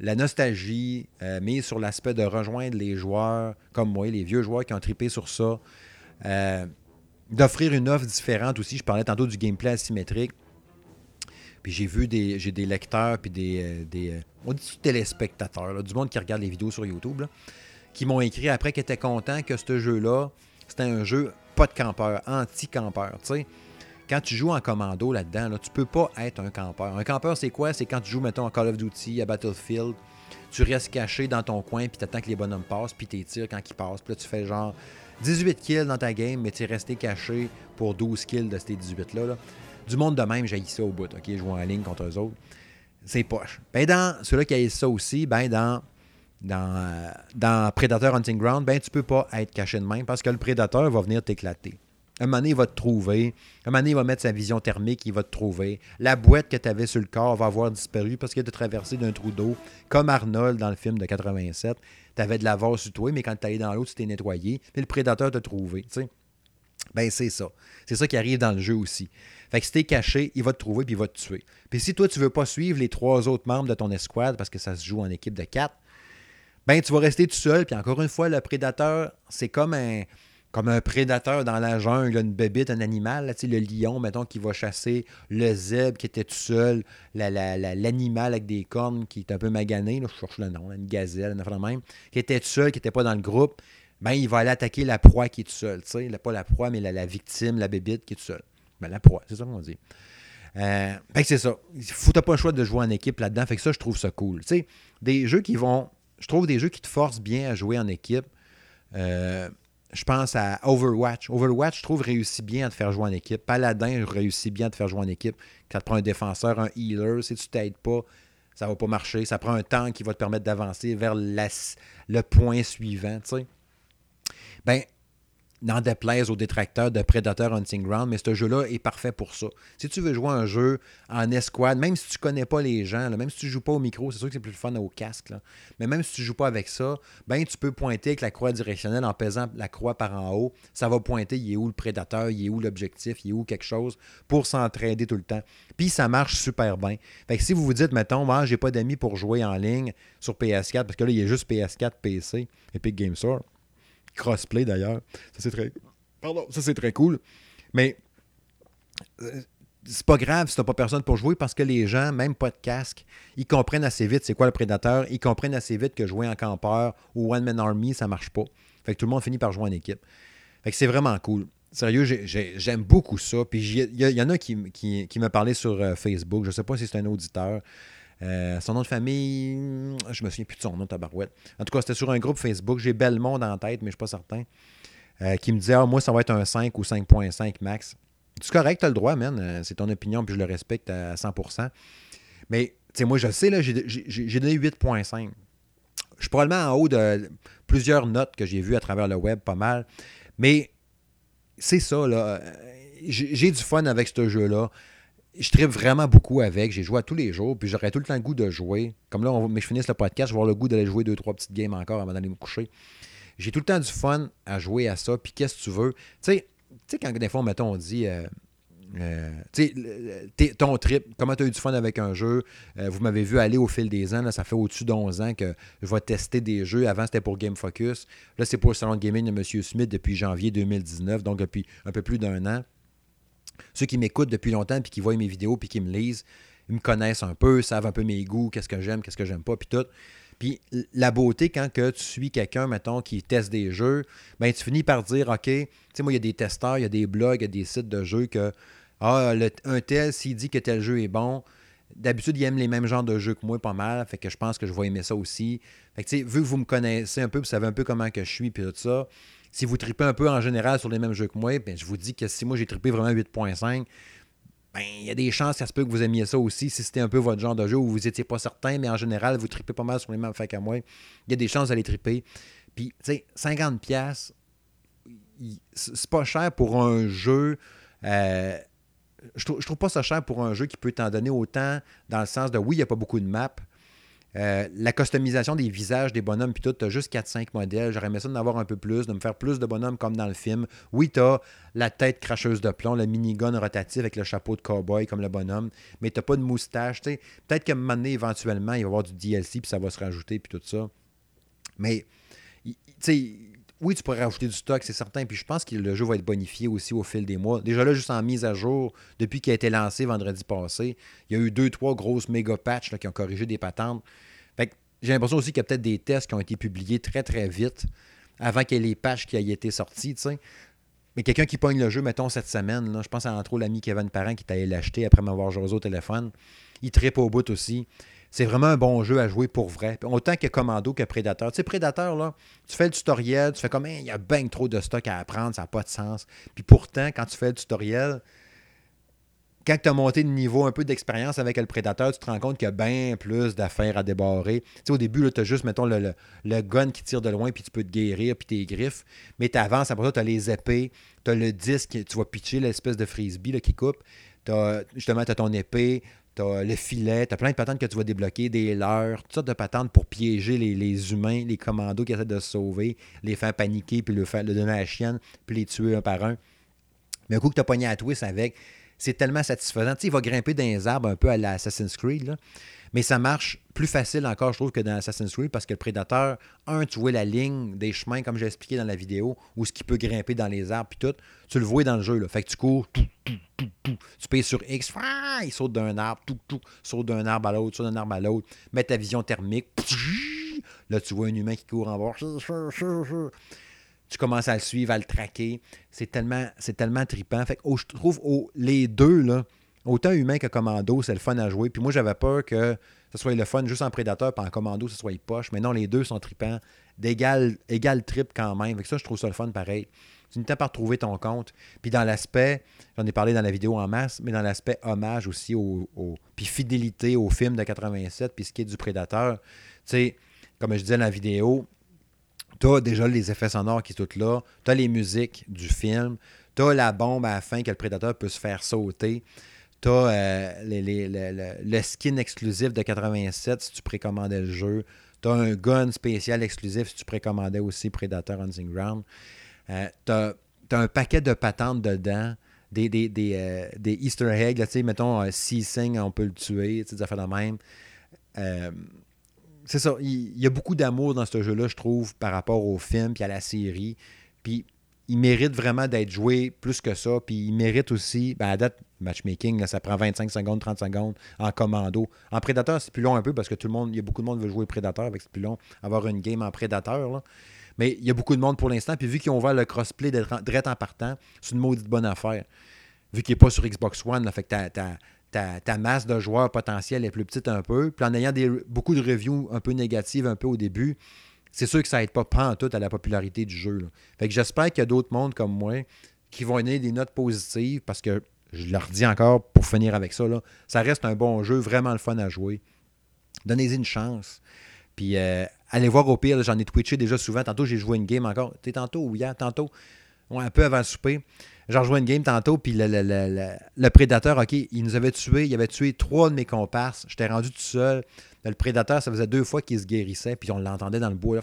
la nostalgie, euh, mise sur l'aspect de rejoindre les joueurs comme moi, les vieux joueurs qui ont tripé sur ça. Euh, d'offrir une offre différente aussi. Je parlais tantôt du gameplay asymétrique. Puis j'ai vu des, j'ai des lecteurs, puis des, euh, des euh, on dit téléspectateurs, du monde qui regarde les vidéos sur YouTube, qui m'ont écrit après qu'ils étaient contents que ce jeu-là, c'était un jeu pas de campeur, anti-campeur. Quand tu joues en commando là-dedans, là, tu peux pas être un campeur. Un campeur, c'est quoi? C'est quand tu joues, mettons, à Call of Duty, à Battlefield, tu restes caché dans ton coin, puis tu attends que les bonhommes passent, puis tu tires quand ils passent. Puis là, tu fais genre 18 kills dans ta game, mais tu es resté caché pour 12 kills de ces 18-là. Du monde de même, j'ai ça au bout. OK, je joue en ligne contre eux autres. C'est poche. Ben dans ceux-là qui a ça aussi, ben dans, dans, euh, dans Predator Hunting Ground, ben tu peux pas être caché de même parce que le prédateur va venir t'éclater. Un moment il va te trouver. Un moment il va mettre sa vision thermique, il va te trouver. La boîte que tu avais sur le corps va avoir disparu parce qu'il a traversé d'un trou d'eau, comme Arnold dans le film de 87 tu avais de la vase sur toi, mais quand tu allé dans l'eau, tu t'es nettoyé, puis le prédateur t'a trouvé. sais. Ben, c'est ça. C'est ça qui arrive dans le jeu aussi. Fait que si t'es caché, il va te trouver puis il va te tuer. Puis si toi, tu veux pas suivre les trois autres membres de ton escouade parce que ça se joue en équipe de quatre, ben tu vas rester tout seul. Puis encore une fois, le prédateur, c'est comme un, comme un prédateur dans la jungle, une bébite, un animal, le lion, mettons, qui va chasser le zèbre qui était tout seul, l'animal avec des cornes qui est un peu magané, je cherche le nom, une gazelle, une affaire même, qui était tout seul, qui n'était pas dans le groupe, ben, il va aller attaquer la proie qui est tout seul, pas la proie, mais la, victime, la bébite qui est tout seul. Ben, la proie, c'est ça qu'on dit. Euh, fait que c'est ça. Faut pas le choix de jouer en équipe là-dedans. Fait que ça, je trouve ça cool. Des jeux qui vont. Je trouve des jeux qui te forcent bien à jouer en équipe. Euh, je pense à Overwatch. Overwatch, je trouve, réussit bien à te faire jouer en équipe. Paladin réussit bien à te faire jouer en équipe. Quand tu prends un défenseur, un healer, si tu t'aides pas, ça va pas marcher. Ça prend un temps qui va te permettre d'avancer vers le point suivant, tu sais. Ben, n'en déplaise aux détracteurs de Predator Hunting Ground, mais ce jeu-là est parfait pour ça. Si tu veux jouer un jeu en escouade, même si tu connais pas les gens, même si tu joues pas au micro, c'est sûr que c'est plus fun au casque, mais même si tu joues pas avec ça, ben tu peux pointer avec la croix directionnelle en pesant la croix par en haut. Ça va pointer, il est où le prédateur, il est où l'objectif, il est où quelque chose pour s'entraider tout le temps. Puis ça marche super bien. Fait que si vous vous dites, mettons, moi, j'ai pas d'amis pour jouer en ligne sur PS4, parce que là, il y a juste PS4, PC, Epic Game Store crossplay d'ailleurs. Ça, c'est très. Pardon, ça, c'est très cool. Mais euh, c'est pas grave si t'as pas personne pour jouer parce que les gens, même pas de casque, ils comprennent assez vite c'est quoi le prédateur. Ils comprennent assez vite que jouer en campeur ou One Man Army, ça marche pas. Fait que tout le monde finit par jouer en équipe. Fait que c'est vraiment cool. Sérieux, j'aime beaucoup ça. Puis il y, en a qui, qui, m'a parlé sur euh, Facebook. Je sais pas si c'est un auditeur. Euh, son nom de famille, je me souviens plus de son nom, tabarouette. En tout cas, c'était sur un groupe Facebook. J'ai Belmond en tête, mais je ne suis pas certain. Euh, qui me disait ah, Moi, ça va être un 5 ou 5.5 max. C'est correct, tu as le droit, man. Euh, c'est ton opinion, puis je le respecte à 100%. Mais, tu sais, moi, je sais, là, j'ai donné 8.5. Je suis probablement en haut de plusieurs notes que j'ai vues à travers le web, pas mal. Mais c'est ça, là. J'ai du fun avec ce jeu-là je tripe vraiment beaucoup avec. J'ai joué à tous les jours, puis j'aurais tout le temps le goût de jouer. Comme là, mais je finisse le podcast, je vais avoir le goût d'aller jouer deux, trois petites games encore avant d'aller me coucher. J'ai tout le temps du fun à jouer à ça, puis qu'est-ce que tu veux? Tu sais, quand des fois, mettons, on dit. Euh, euh, tu sais, ton trip, comment tu as eu du fun avec un jeu? Euh, vous m'avez vu aller au fil des ans. ça fait au-dessus d'11 ans que je vais tester des jeux. Avant, c'était pour Game Focus. Là, c'est pour le salon de gaming de M. Smith depuis janvier 2019, donc depuis un peu plus d'un an. Ceux qui m'écoutent depuis longtemps, puis qui voient mes vidéos, puis qui me lisent, ils me connaissent un peu, savent un peu mes goûts, qu'est-ce que j'aime, qu'est-ce que j'aime pas, puis tout. Puis la beauté, quand que tu suis quelqu'un, mettons, qui teste des jeux, ben tu finis par dire, OK, tu sais, moi, il y a des testeurs, il y a des blogs, il y a des sites de jeux que, ah, un tel, s'il dit que tel jeu est bon, d'habitude, il aime les mêmes genres de jeux que moi pas mal, fait que je pense que je vais aimer ça aussi. Fait que, tu sais, vu que vous me connaissez un peu, vous savez un peu comment que je suis, puis tout ça, si vous tripez un peu en général sur les mêmes jeux que moi, ben, je vous dis que si moi j'ai trippé vraiment 8.5, ben, il y a des chances, ça se peut que vous aimiez ça aussi, si c'était un peu votre genre de jeu où vous n'étiez pas certain, mais en général, vous tripez pas mal sur les mêmes faits qu'à moi. Il y a des chances d'aller triper. Puis, tu sais, 50$, c'est pas cher pour un jeu. Euh, je, trouve, trouve pas ça cher pour un jeu qui peut t'en donner autant dans le sens de oui, il n'y a pas beaucoup de maps, euh, la customisation des visages des bonhommes, puis tout, tu as juste 4-5 modèles. J'aurais aimé ça d'en avoir un peu plus, de me faire plus de bonhommes comme dans le film. Oui, tu as la tête cracheuse de plomb, le minigun rotatif avec le chapeau de cowboy comme le bonhomme, mais tu pas de moustache. Peut-être qu'à un moment donné, éventuellement, il va y avoir du DLC, puis ça va se rajouter, puis tout ça. Mais, tu oui, tu pourrais rajouter du stock, c'est certain. Puis je pense que le jeu va être bonifié aussi au fil des mois. Déjà là, juste en mise à jour, depuis qu'il a été lancé vendredi passé, il y a eu deux, trois grosses méga patchs qui ont corrigé des patentes. Fait j'ai l'impression aussi qu'il y a peut-être des tests qui ont été publiés très, très vite avant qu'il y ait les patchs qui aient été sortis. Mais quelqu'un qui pogne le jeu, mettons, cette semaine, je pense à entre l'ami Kevin Parent qui allé l'acheter après m'avoir joué au téléphone. Il tripe au bout aussi c'est vraiment un bon jeu à jouer pour vrai. Autant que Commando que Predator. Tu sais, Predator, là, tu fais le tutoriel, tu fais comme, il y a bien trop de stock à apprendre, ça n'a pas de sens. Puis pourtant, quand tu fais le tutoriel, quand tu as monté de niveau, un peu d'expérience avec le prédateur, tu te rends compte qu'il y a bien plus d'affaires à débarrer. Tu sais, au début, tu as juste, mettons, le, gun qui tire de loin, puis tu peux te guérir, puis tes griffes. Mais tu avances, après ça, tu as les épées, tu as le disque, tu vas pitcher l'espèce de frisbee qui coupe. Justement, tu as ton épée, T'as le filet, t'as plein de patentes que tu vas débloquer, des leurres, toutes sortes de patentes pour piéger les, humains, les commandos qui essaient de se sauver, les faire paniquer, puis le, faire, le donner à la chienne, puis les tuer un par un. Mais un coup que tu as pogné à twist avec, c'est tellement satisfaisant. Tu sais, il va grimper dans les arbres un peu à l'Assassin's Creed. Là. Mais ça marche plus facile encore, je trouve, que dans Assassin's Creed parce que le prédateur, un, tu vois la ligne des chemins, comme j'ai expliqué dans la vidéo, où ce qui peut grimper dans les arbres, puis tout. Tu le vois dans le jeu. Là. Fait que tu cours, tu payes sur X, il saute d'un arbre, tout, tout, saute d'un arbre à l'autre, saute d'un arbre à l'autre, mets ta vision thermique. Là, tu vois un humain qui court en bas. Tu commences à le suivre, à le traquer. C'est tellement, c'est tellement trippant. Fait que, je trouve les deux, là, Autant humain que commando, c'est le fun à jouer. Puis moi, j'avais peur que ce soit le fun juste en prédateur, puis en commando, ce soit poche. Mais non, les deux sont tripants, d'égal égal trip quand même. Avec ça, je trouve ça le fun pareil. Tu n'étais pas retrouver ton compte. Puis dans l'aspect, j'en ai parlé dans la vidéo en masse, mais dans l'aspect hommage aussi, au, puis fidélité au film de 87, puis ce qui est du prédateur. Tu sais, comme je disais dans la vidéo, tu as déjà les effets sonores qui sont là, tu as les musiques du film, tu as la bombe à la fin que le prédateur peut se faire sauter. Tu as euh, le, skin exclusif de 87 si tu précommandais le jeu. Tu as un gun spécial exclusif si tu précommandais aussi Predator Hunting Ground. Euh, tu as, un paquet de patentes dedans, des, des, euh, Easter eggs. Là, mettons, si Sing, on peut le tuer, des affaires de même. c'est ça. Il, y a beaucoup d'amour dans ce jeu-là, je trouve, par rapport au film puis à la série. Puis il mérite vraiment d'être joué plus que ça. Puis il mérite aussi, ben à date, matchmaking, ça prend 25 secondes, 30 secondes en commando. En prédateur, c'est plus long un peu parce que tout le monde, il y a beaucoup de monde qui veut jouer prédateur, avec c'est plus long avoir une game en prédateur. Mais il y a beaucoup de monde pour l'instant. Puis vu qu'ils ont ouvert le crossplay direct en partant, c'est une maudite bonne affaire. Vu qu'il n'est pas sur Xbox One, là, fait que ta, masse de joueurs potentiels est plus petite un peu. Puis en ayant beaucoup de reviews un peu négatives un peu au début, c'est sûr que ça n'aide pas tout à la popularité du jeu. Fait que j'espère qu'il y a d'autres mondes comme moi qui vont donner des notes positives parce que, je leur dis encore pour finir avec ça, ça reste un bon jeu, vraiment le fun à jouer. Donnez-y une chance. Puis euh, allez voir au pire, j'en ai twitché déjà souvent. Tantôt, j'ai joué une game encore. Tu tantôt ou hier, tantôt, un peu avant le souper. J'ai rejoué une game tantôt, puis le, le, prédateur, OK, il nous avait tué, il avait tué trois de mes comparses. J'étais rendu tout seul. Le prédateur, ça faisait deux fois qu'il se guérissait, puis on l'entendait dans le bois,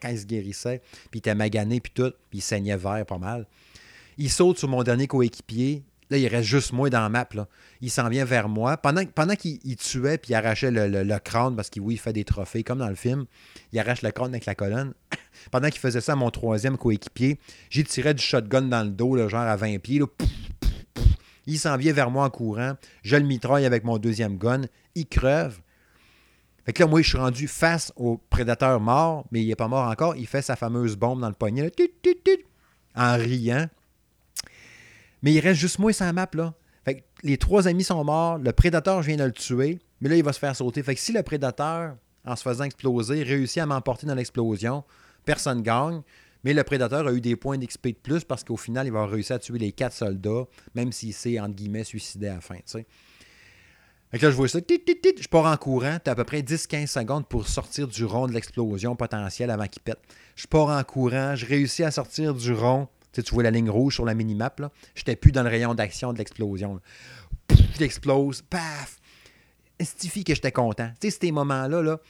quand il se guérissait, puis il était magané, puis tout, puis il saignait vert pas mal. Il saute sur mon dernier coéquipier. Là, il reste juste moi dans la map. Là. Il s'en vient vers moi. Pendant, pendant qu'il tuait puis il arrachait le, crâne, parce qu'il oui, il fait des trophées, comme dans le film, il arrache le crâne avec la colonne. pendant qu'il faisait ça à mon troisième coéquipier, j'ai tiré du shotgun dans le dos, genre à 20 pieds. il s'en vient vers moi en courant. Je le mitraille avec mon deuxième gun. Il creve. Fait que là, moi, je suis rendu face au prédateur mort, mais il n'est pas mort encore. Il fait sa fameuse bombe dans le poignet, en riant. Mais il reste juste moi et sa map, là. Fait que les trois amis sont morts, le prédateur, je viens de le tuer, mais là, il va se faire sauter. Fait que si le prédateur, en se faisant exploser, réussit à m'emporter dans l'explosion, personne gagne. Mais le prédateur a eu des points d'XP de plus parce qu'au final, il va réussir à tuer les quatre soldats, même s'il s'est, entre guillemets, suicidé à la fin. Fait là, je vois ça. je pars en courant. Tu as à peu près 10-15 secondes pour sortir du rond de l'explosion potentielle avant qu'il pète. Je pars en courant. Je réussis à sortir du rond. Tu, vois la ligne rouge sur la minimap. Je n'étais plus dans le rayon d'action de l'explosion. Je l'explose. Paf! Estifie que j'étais content? Tu sais, ces moments-là, là,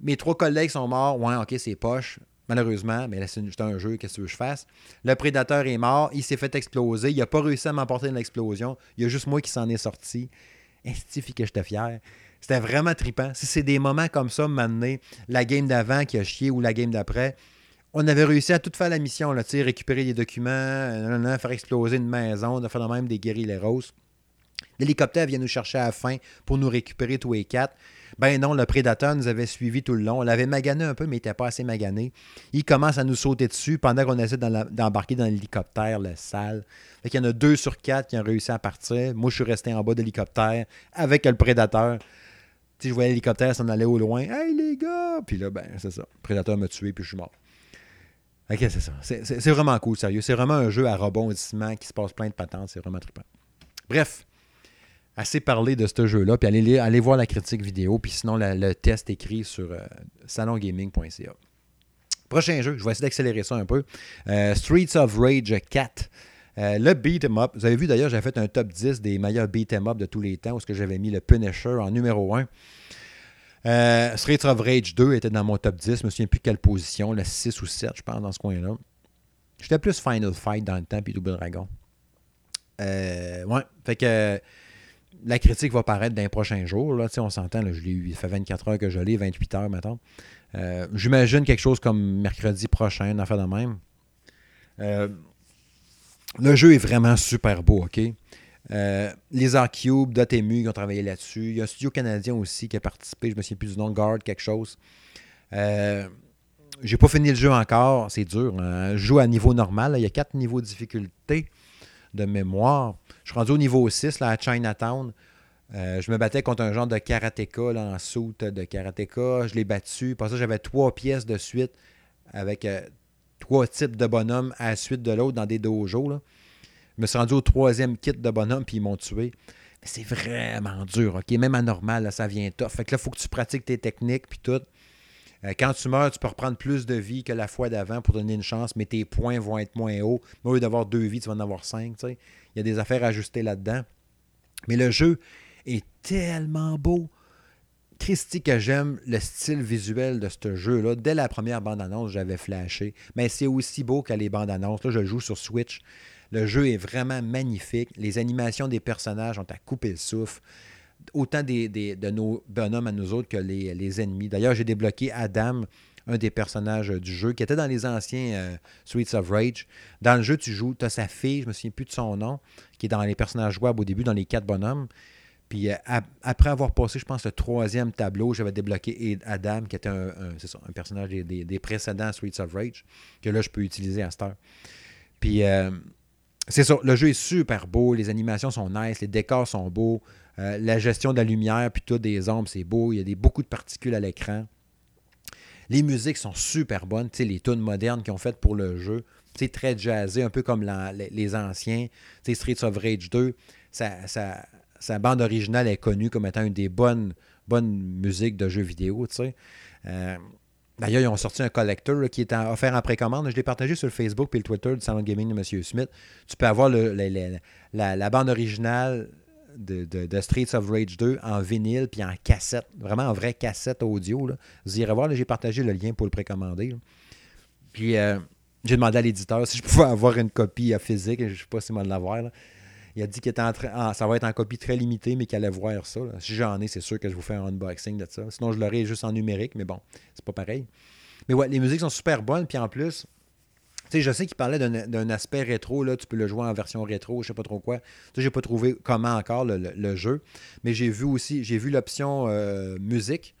mes trois collègues sont morts. Ouais, ok, c'est poche. Malheureusement, mais là, c'est un jeu, qu'est-ce que je fasse? Le prédateur est mort, il s'est fait exploser, il n'a pas réussi à m'emporter dans l'explosion. Il y a juste moi qui s'en est sorti. Que j'étais fier. C'était vraiment trippant. Si c'est des moments comme ça, m'amener la game d'avant qui a chié ou la game d'après, on avait réussi à tout faire la mission, là, récupérer des documents, euh, faire exploser une maison, de faire même des guérilles roses. L'hélicoptère vient nous chercher à la fin pour nous récupérer tous les quatre. Ben non, le prédateur nous avait suivis tout le long. On l'avait magané un peu, mais il n'était pas assez magané. Il commence à nous sauter dessus pendant qu'on essaie d'embarquer dans l'hélicoptère, le sale. Fait qu'il y en a deux sur quatre qui ont réussi à partir. Moi, je suis resté en bas de l'hélicoptère avec le prédateur. Si je voyais l'hélicoptère s'en allait au loin. Hey les gars! Puis là, ben, c'est ça. Le prédateur m'a tué, puis je suis mort. Ok, c'est ça. C'est vraiment cool, sérieux. C'est vraiment un jeu à rebondissement qui se passe plein de patentes. C'est vraiment trippant. Bref, assez parlé de ce jeu-là, puis allez, voir la critique vidéo, puis sinon le test écrit sur euh, salongaming.ca. Prochain jeu, je vais essayer d'accélérer ça un peu. Euh, Streets of Rage 4. Euh, le beat up. Vous avez vu d'ailleurs, j'avais fait un top 10 des meilleurs beat up de tous les temps, où j'avais mis le Punisher en numéro 1. Streets of Rage 2 était dans mon top 10. Je ne me souviens plus quelle position, le 6 ou 7, je pense, dans ce coin-là. J'étais plus Final Fight dans le temps, puis Double Dragon. ouais, fait que la critique va paraître dans les prochains jours. Là, on s'entend, je l'ai eu, il fait 24 heures que je l'ai, 28 heures maintenant. Euh, j'imagine quelque chose comme mercredi prochain, une affaire de même. Euh, le jeu est vraiment super beau, OK? Euh, les Arcube, Dotemu qui ont travaillé là-dessus. Il y a un studio canadien aussi qui a participé, je me souviens plus du nom, Guard, quelque chose. Euh, j'ai pas fini le jeu encore, c'est dur. Hein. Je joue à niveau normal, il y a quatre niveaux de difficulté de mémoire. Je suis rendu au niveau 6 là, à Chinatown. Euh, je me battais contre un genre de karatéka là, en soute de karatéka. Je l'ai battu. Pour ça, j'avais trois pièces de suite avec euh, trois types de bonhommes à la suite de l'autre dans des dojos. Là. Je me suis rendu au troisième kit de bonhomme, puis ils m'ont tué. C'est vraiment dur, OK? Même anormal, là, ça vient tough. Fait que là, il faut que tu pratiques tes techniques, puis tout. Euh, quand tu meurs, tu peux reprendre plus de vie que la fois d'avant pour donner une chance, mais tes points vont être moins hauts. Au lieu d'avoir deux vies, tu vas en avoir cinq. Il y a des affaires à ajuster là-dedans. Mais le jeu est tellement beau. Christy, que j'aime le style visuel de ce jeu-là. Dès la première bande-annonce, j'avais flashé. Mais c'est aussi beau que les bandes-annonces. Là, je joue sur Switch. Le jeu est vraiment magnifique. Les animations des personnages ont à couper le souffle. Autant des, de nos bonhommes à nous autres que les, ennemis. D'ailleurs, j'ai débloqué Adam, un des personnages du jeu, qui était dans les anciens euh, Sweets of Rage. Dans le jeu, tu joues, tu as sa fille, je me souviens plus de son nom, qui est dans les personnages jouables au début, dans les quatre bonhommes. Puis euh, après avoir passé, je pense, le troisième tableau, j'avais débloqué Adam, qui était un, personnage des, précédents Sweets of Rage, que là, je peux utiliser à cette heure. Puis euh, c'est ça, le jeu est super beau, les animations sont nice, les décors sont beaux, euh, la gestion de la lumière, puis tout des ombres, c'est beau, il y a des, beaucoup de particules à l'écran. Les musiques sont super bonnes, les tunes modernes qu'ils ont faites pour le jeu, c'est très jazzé, un peu comme les, anciens, tu Streets of Rage 2, sa bande originale est connue comme étant une des bonnes, musiques de jeux vidéo. Euh, D'ailleurs, ils ont sorti un collector qui est offert en précommande. Je l'ai partagé sur Facebook et le Twitter du Salon Gaming de M. Smith. Tu peux avoir la, bande originale de, Streets of Rage 2 en vinyle puis en cassette, vraiment en vraie cassette audio. Vous irez voir, j'ai partagé le lien pour le précommander. Puis euh, j'ai demandé à l'éditeur si je pouvais avoir une copie physique. Je ne sais pas si moi de l'avoir. Il a dit que ça va être en copie très limitée, mais qu'il allait voir ça. Si j'en ai, c'est sûr que je vous fais un unboxing de ça. Sinon, je l'aurais juste en numérique, mais bon, c'est pas pareil. Mais ouais, les musiques sont super bonnes, puis en plus, je sais qu'il parlait d'un aspect rétro, là, tu peux le jouer en version rétro, je sais pas trop quoi. Sais, j'ai pas trouvé comment encore le, jeu, mais j'ai vu aussi, j'ai vu l'option euh, musique.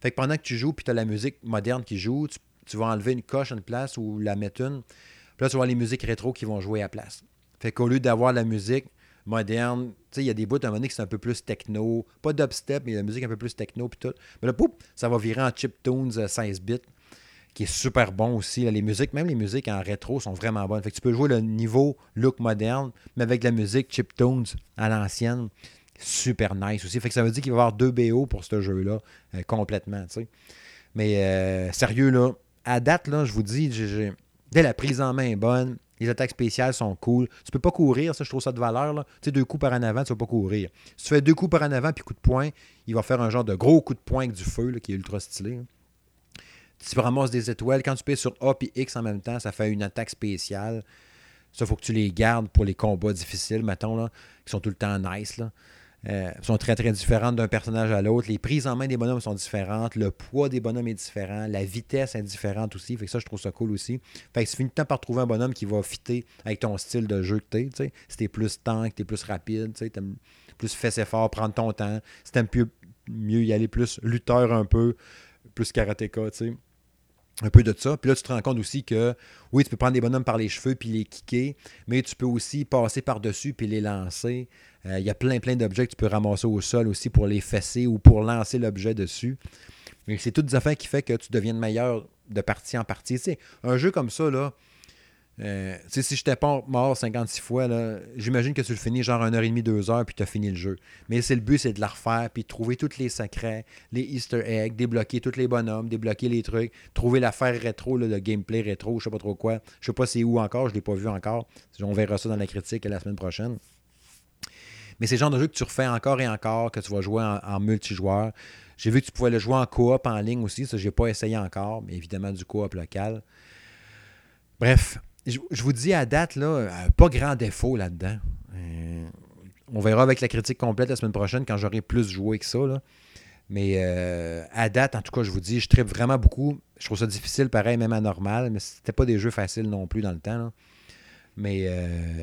Fait que pendant que tu joues, puis tu as la musique moderne qui joue, tu, vas enlever une coche, une place ou la mettre une. Puis là, tu vas les musiques rétro qui vont jouer à place. Fait qu'au lieu d'avoir la musique, moderne. Tu sais, il y a des bouts à un moment donné qui c'est un peu plus techno. Pas dubstep, mais la musique un peu plus techno. Puis tout. Mais là, poup, ça va virer en chiptunes 16 euh, bits, qui est super bon aussi. les musiques, même les musiques en rétro sont vraiment bonnes. Fait que tu peux jouer le niveau look moderne, mais avec la musique chiptunes à l'ancienne. Super nice aussi. Fait que ça veut dire qu'il va y avoir deux BO pour ce jeu-là, euh, complètement. Mais euh, sérieux, là, à date, là, je vous dis, dès la prise en main est bonne, les attaques spéciales sont cool. Tu peux pas courir, ça, je trouve ça de valeur. Tu sais, deux coups par en avant, tu vas pas courir. Si tu fais deux coups par en avant puis coup de poing, il va faire un genre de gros coup de poing avec du feu qui est ultra stylé. Tu ramasses des étoiles. Quand tu payes sur A et X en même temps, ça fait une attaque spéciale. Ça, il faut que tu les gardes pour les combats difficiles, mettons, là, qui sont tout le temps nice. Là. Euh, sont très, très différentes d'un personnage à l'autre. Les prises en main des bonhommes sont différentes. Le poids des bonhommes est différent. La vitesse est différente aussi. Fait que ça, je trouve ça cool aussi. Fait que tu finis temps par trouver un bonhomme qui va fitter avec ton style de jeu que tu es. Si t'es plus tank, t'es plus rapide, tu t'aimes plus fesse fort, prendre ton temps. Si t'aimes mieux y aller plus lutteur un peu, plus karatéka, tu sais un peu de ça. Puis là, tu te rends compte aussi que, oui, tu peux prendre des bonhommes par les cheveux puis les kicker, mais tu peux aussi passer par-dessus puis les lancer. Euh, il y a plein, plein d'objets que tu peux ramasser au sol aussi pour les fesser ou pour lancer l'objet dessus. Mais c'est toutes des affaires qui font que tu deviennes meilleur de partie en partie. Tu sais, un jeu comme ça, là, euh, si je t'ai pas mort 56 fois, j'imagine que tu le finis genre 1h30, 2h, puis tu as fini le jeu. Mais c'est le but, c'est de la refaire, puis trouver tous les secrets, les Easter eggs, débloquer tous les bonhommes, débloquer les trucs, trouver l'affaire rétro, le gameplay rétro, je sais pas trop quoi. Je sais pas c'est où encore, je l'ai pas vu encore. On verra ça dans la critique la semaine prochaine. Mais c'est le genre de jeu que tu refais encore et encore, que tu vas jouer en, multijoueur. J'ai vu que tu pouvais le jouer en coop en ligne aussi, ça j'ai pas essayé encore, mais évidemment du coop local. Bref, je, vous dis à date, là, euh, pas grand défaut là-dedans. Euh, on verra avec la critique complète la semaine prochaine quand j'aurai plus joué que ça. Mais euh, à date, en tout cas, je vous dis, je tripe vraiment beaucoup. Je trouve ça difficile, pareil, même à normal, mais c'était pas des jeux faciles non plus dans le temps. Mais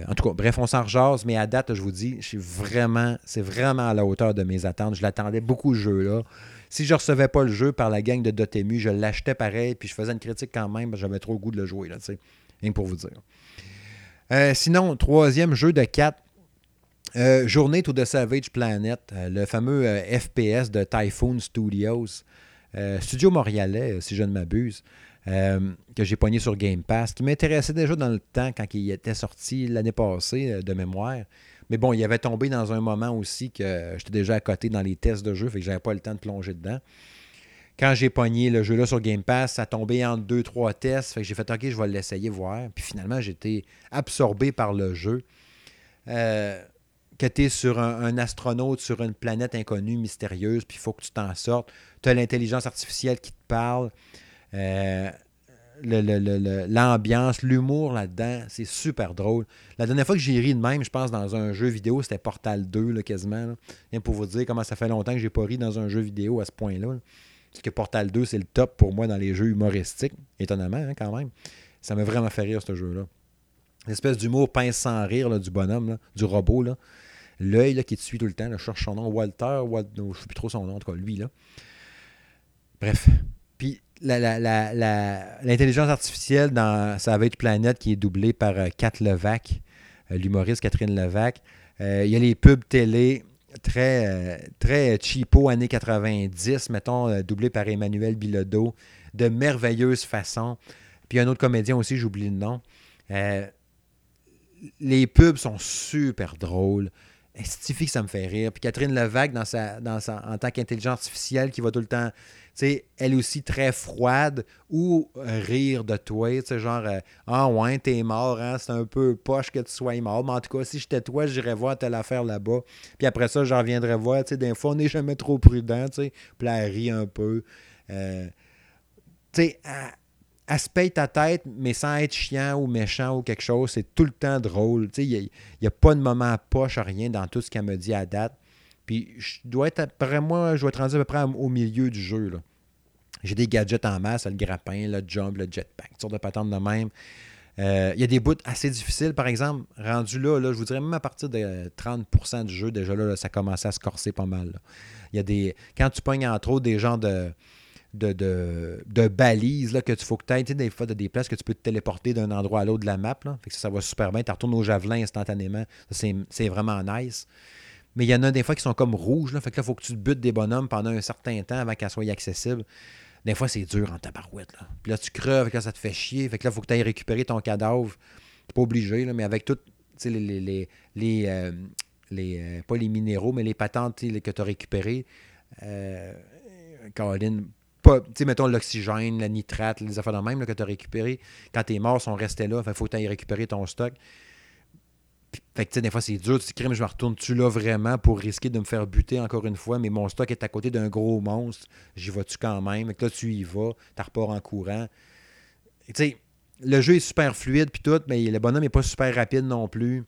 en tout cas, bref, on s'en rejase, mais à date, je vous dis, je suis vraiment, c'est vraiment à la hauteur de mes attentes. Je l'attendais beaucoup ce jeu-là. Si je recevais pas le jeu par la gang de Dotemu, je l'achetais pareil, puis je faisais une critique quand même, j'avais trop le goût de le jouer. Là, pour vous dire. Euh, sinon, troisième jeu de 4. Journée to the Savage Planet, le fameux FPS de Typhoon Studios. studio montréalais, si je ne m'abuse. que j'ai pogné sur Game Pass, qui m'intéressait déjà dans le temps quand il était sorti l'année passée de mémoire. Mais bon, il avait tombé dans un moment aussi que j'étais déjà à côté dans les tests de jeu, fait que j'avais pas le temps de plonger dedans. Quand j'ai pogné le jeu-là sur Game Pass, ça tombé en deux, trois tests. Fait que j'ai fait OK, je vais l'essayer, voir. Puis finalement, été absorbé par le jeu. Euh, que tu es sur un, astronaute sur une planète inconnue, mystérieuse, puis il faut que tu t'en sortes. Tu as l'intelligence artificielle qui te parle. Euh, l'ambiance, l'humour là-dedans, c'est super drôle. La dernière fois que j'ai ri de même, je pense, dans un jeu vidéo, c'était Portal 2, là, quasiment. pour vous dire comment ça fait longtemps que j'ai pas ri dans un jeu vidéo à ce point-là. Que Portal 2, c'est le top pour moi dans les jeux humoristiques, étonnamment, hein, quand même. Ça m'a vraiment fait rire, ce jeu-là. L'espèce d'humour pince sans rire du bonhomme, du robot. L'œil qui te suit tout le temps. je cherche son nom, Walter, je ne sais plus trop son nom, en tout cas, lui. là. Bref, l'intelligence artificielle dans Savage Planet qui est doublée par euh, Kat Levac, euh, l'humoriste Catherine Levac. Euh, il y a les pubs télé très, très cheapo années 90, mettons, doublés par Emmanuel Bilodeau, de merveilleuse façon. Puis un autre comédien aussi, j'oublie le nom. les pubs sont super drôles. que ça me fait rire? Puis Catherine Levac, dans sa, dans sa, en tant qu'intelligence artificielle, qui va tout le temps sais, elle aussi très froide, ou rire de toi, tu genre, euh, ah ouais, t'es mort, hein, c'est un peu poche que tu sois mort, mais en tout cas, si j'étais toi, j'irais voir telle affaire là-bas, puis après ça, j'en reviendrais voir, tu sais, des fois, on n'est jamais trop prudent, tu sais, puis elle rit un peu. Euh, elle, se paye ta tête, mais sans être chiant ou méchant ou quelque chose, c'est tout le temps drôle, il n'y a, pas de moment poche, rien dans tout ce qu'elle me dit à date. Puis je dois être, moi, je dois être rendu à peu près au milieu du jeu. J'ai des gadgets en masse, le grappin, le jump, le jetpack, toutes sortes de patentes de même. Euh, il y a des bouts assez difficiles, par exemple, rendu là, je vous dirais même à partir de 30% du jeu, déjà là, ça commence à se corser pas mal. Il y a des. Quand tu pognes entre autres des genres de. De, de, balises là, que tu faut que tu ailles. des fois, des places que tu peux te téléporter d'un endroit à l'autre de la map. Là. Que ça, va super bien. Tu retournes au javelin instantanément. C'est vraiment nice. Mais il y en a des fois qui sont comme rouges. Là. Fait que là, il faut que tu butes des bonhommes pendant un certain temps avant qu'elles soient accessibles. Des fois, c'est dur en tabarouette. Là. Puis là, tu creves, là, ça te fait chier. Fait que là, il faut que tu ailles récupérer ton cadavre. T'es pas obligé, là, mais avec tout, les, les, les, les, euh, euh, pas les minéraux, mais les patentes que tu as récupérées. Euh, Caroline, pas, mettons l'oxygène, la nitrate, les affaires de même que tu as récupérées. Quand tes morts sont restés là, il faut que tu ailles récupérer ton stock. Fait que, tu sais, des fois, c'est dur. Tu crime, je me retourne-tu là vraiment pour risquer de me faire buter encore une fois, mais mon stock est à côté d'un gros monstre. J'y vas-tu quand même? Fait là, tu y vas, tu repars en courant. Tu sais, le jeu est super fluide, puis tout, mais le bonhomme n'est pas super rapide non plus.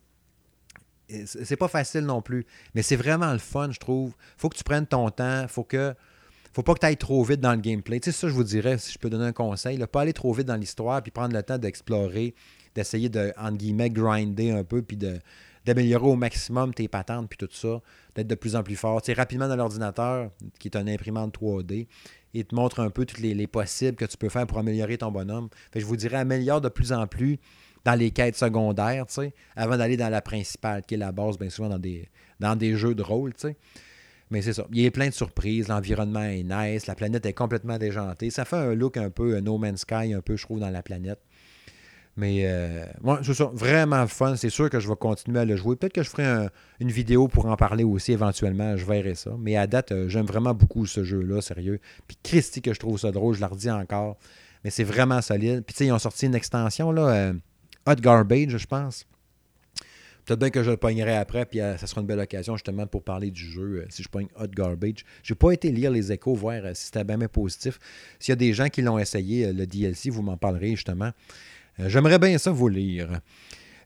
C'est pas facile non plus. Mais c'est vraiment le fun, je trouve. Faut que tu prennes ton temps. Faut que. Faut pas que tu ailles trop vite dans le gameplay. Tu sais, ça, je vous dirais, si je peux donner un conseil, là, pas aller trop vite dans l'histoire, puis prendre le temps d'explorer, d'essayer de, guillemets, grinder un peu, puis d'améliorer au maximum tes patentes, puis tout ça, d'être de plus en plus fort. Tu rapidement dans l'ordinateur, qui est une imprimante 3D, il te montre un peu tous les, possibles que tu peux faire pour améliorer ton bonhomme. Je vous dirais, améliore de plus en plus dans les quêtes secondaires, tu sais, avant d'aller dans la principale, qui est la base, bien souvent, dans des, jeux de rôle, tu sais. Mais c'est ça. Il y a plein de surprises. L'environnement est nice. La planète est complètement déjantée. Ça fait un look un peu No Man's Sky, un peu, je trouve, dans la planète. Mais euh, c'est ça, vraiment fun. C'est sûr que je vais continuer à le jouer. Peut-être que je ferai une vidéo pour en parler aussi éventuellement. Je verrai ça. Mais à date, euh, j'aime vraiment beaucoup ce jeu-là, sérieux. Puis Christy, que je trouve ça drôle, je le redis encore. Mais c'est vraiment solide. Puis tu sais, ils ont sorti une extension, là, euh, Hot Garbage, je pense. Peut-être bien que je le pognerai après, puis ça sera une belle occasion justement pour parler du jeu si je pogne Hot Garbage. Je n'ai pas été lire les échos, voir si c'était bien, bien positif. S'il y a des gens qui l'ont essayé, le DLC, vous m'en parlerez justement. Euh, j'aimerais bien ça vous lire.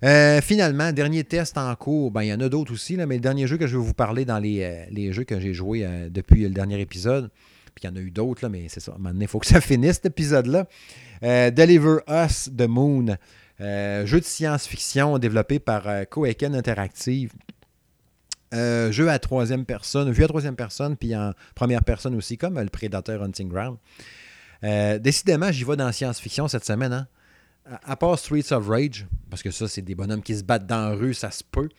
Euh, finalement, dernier test en cours. Ben, il y en a d'autres aussi, là, mais le dernier jeu que je vais vous parler dans les, euh, jeux que j'ai joués depuis le dernier épisode, puis il y en a eu d'autres, mais c'est ça. Maintenant, il faut que ça finisse cet épisode-là. Deliver Us the Moon. jeu de science-fiction développé par Koeken Interactive. jeu à troisième personne, vu à troisième personne, puis en première personne aussi, comme le Predator Hunting Ground. décidément, j'y vais dans science-fiction cette semaine. Hein? À part Streets of Rage, parce que ça, c'est des bonhommes qui se battent dans la rue, ça se peut.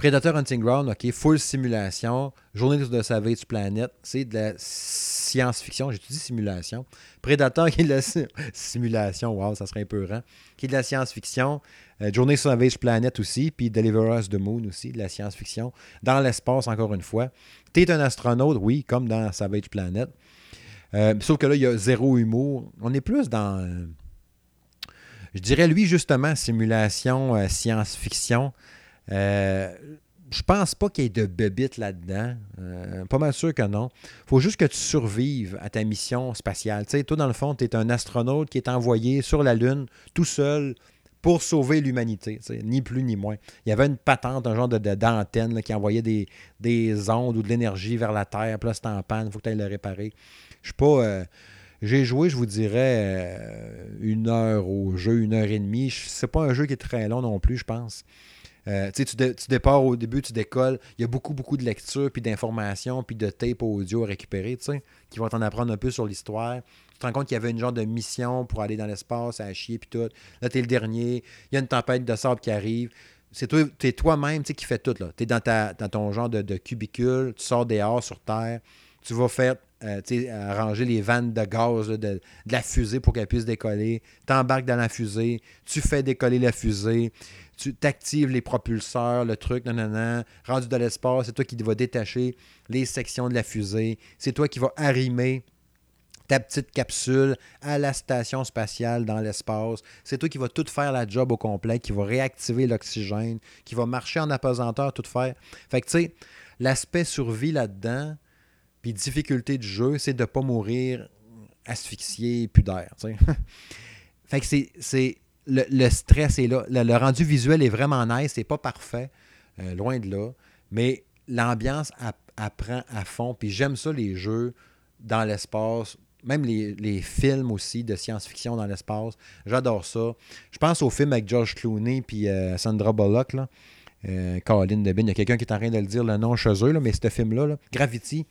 Predator Hunting Ground, OK, full simulation. Journée de Savage Planet, c'est de la science-fiction. J'ai dit simulation. Predator, qui est de la simulation, wow, ça serait un peu rang. Qui est de la science-fiction. Euh, Journée sur Savage Planet aussi, puis Deliver Us the Moon aussi, de la science-fiction. Dans l'espace, encore une fois. Tu es un astronaute, oui, comme dans Savage Planet. Euh, sauf que là, il y a zéro humour. On est plus dans. Euh, je dirais, lui, justement, simulation, science-fiction. Euh, je pense pas qu'il y ait de bébites là-dedans. Euh, pas mal sûr que non. faut juste que tu survives à ta mission spatiale. Tu sais, toi, dans le fond, tu es un astronaute qui est envoyé sur la Lune tout seul pour sauver l'humanité, ni plus ni moins. Il y avait une patente, un genre d'antenne qui envoyait des, des, ondes ou de l'énergie vers la Terre. Puis là, c'est en panne, il faut que tu ailles le réparer. Je suis pas. Euh, j'ai joué, je vous dirais, une heure au jeu, une heure et demie. C'est pas un jeu qui est très long non plus, je pense. Euh, tu, tu dépars au début, tu décolles. Il y a beaucoup, beaucoup de lectures, puis d'informations, puis de tape audio à récupérer, tu sais, qui vont t'en apprendre un peu sur l'histoire. Tu te rends compte qu'il y avait une genre de mission pour aller dans l'espace, à chier, puis tout. Là, tu es le dernier. Il y a une tempête de sable qui arrive. C'est toi, toi-même qui fais tout. Tu es dans, dans ton genre de, cubicule, tu sors dehors sur Terre, tu vas faire euh, arranger les vannes de gaz de, de, la fusée pour qu'elle puisse décoller. Tu embarques dans la fusée, tu fais décoller la fusée, tu t'actives les propulseurs, le truc, non, non, non. Rendu dans l'espace, c'est toi qui vas détacher les sections de la fusée. C'est toi qui vas arrimer ta petite capsule à la station spatiale dans l'espace. C'est toi qui vas tout faire la job au complet, qui va réactiver l'oxygène, qui va marcher en apesanteur, tout faire. Fait que tu sais, l'aspect survie là-dedans, puis difficulté du jeu, c'est de ne pas mourir asphyxié, plus fait que c'est le, stress est là. Le, rendu visuel est vraiment nice. C'est pas parfait, euh, loin de là. Mais l'ambiance apprend à fond. Puis j'aime ça, les jeux dans l'espace. Même les, films aussi de science-fiction dans l'espace. J'adore ça. Je pense au film avec George Clooney puis euh, Sandra Bullock. Là. Euh, Caroline Debin. Il y a quelqu'un qui est en train de le dire le nom chez eux, mais ce film-là, Gravity,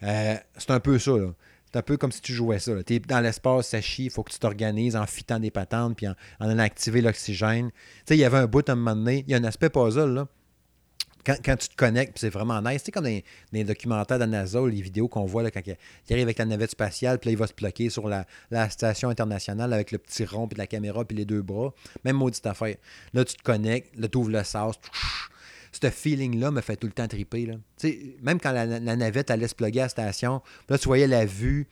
c'est un peu ça. Là. C'est un peu comme si tu jouais ça. Tu es dans l'espace, ça chie, il faut que tu t'organises en fitant des patentes puis en, en allant activer l'oxygène. Tu sais, il y avait un bout à un moment donné, il y a un aspect puzzle, là. Quand, tu te connectes, c'est vraiment nice. C'est comme dans les, documentaires de NASA, les vidéos qu'on voit là, quand il, arrive avec la navette spatiale, puis là, il va se bloquer sur la, station internationale avec le petit rond, puis la caméra, puis les deux bras. Même maudite affaire. Là, tu te connectes, là, tu ouvres le sas, ce feeling-là me fait tout le temps triper. Là. Même quand la, navette allait se plugger à la station, là, tu voyais la vue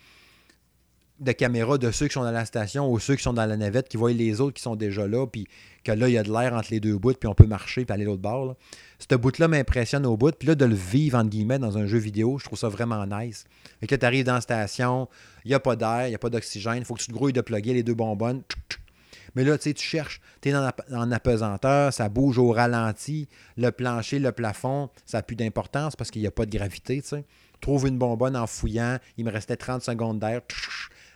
de caméra de ceux qui sont dans la station ou ceux qui sont dans la navette, qui voient les autres qui sont déjà là, puis que là, il y a de l'air entre les deux bouts, puis on peut marcher, puis aller l'autre bord. Ce bout-là m'impressionne au bout. Puis là, de le vivre, entre guillemets, dans un jeu vidéo, je trouve ça vraiment nice. Et que tu arrives dans la station, il n'y a pas d'air, il n'y a pas d'oxygène, il faut que tu te grouilles de plugger les deux bonbonnes. Mais là, tu tu cherches, tu es en apesanteur, ça bouge au ralenti, le plancher, le plafond, ça n'a plus d'importance parce qu'il n'y a pas de gravité, tu sais. Trouve une bonbonne en fouillant, il me restait 30 secondes d'air,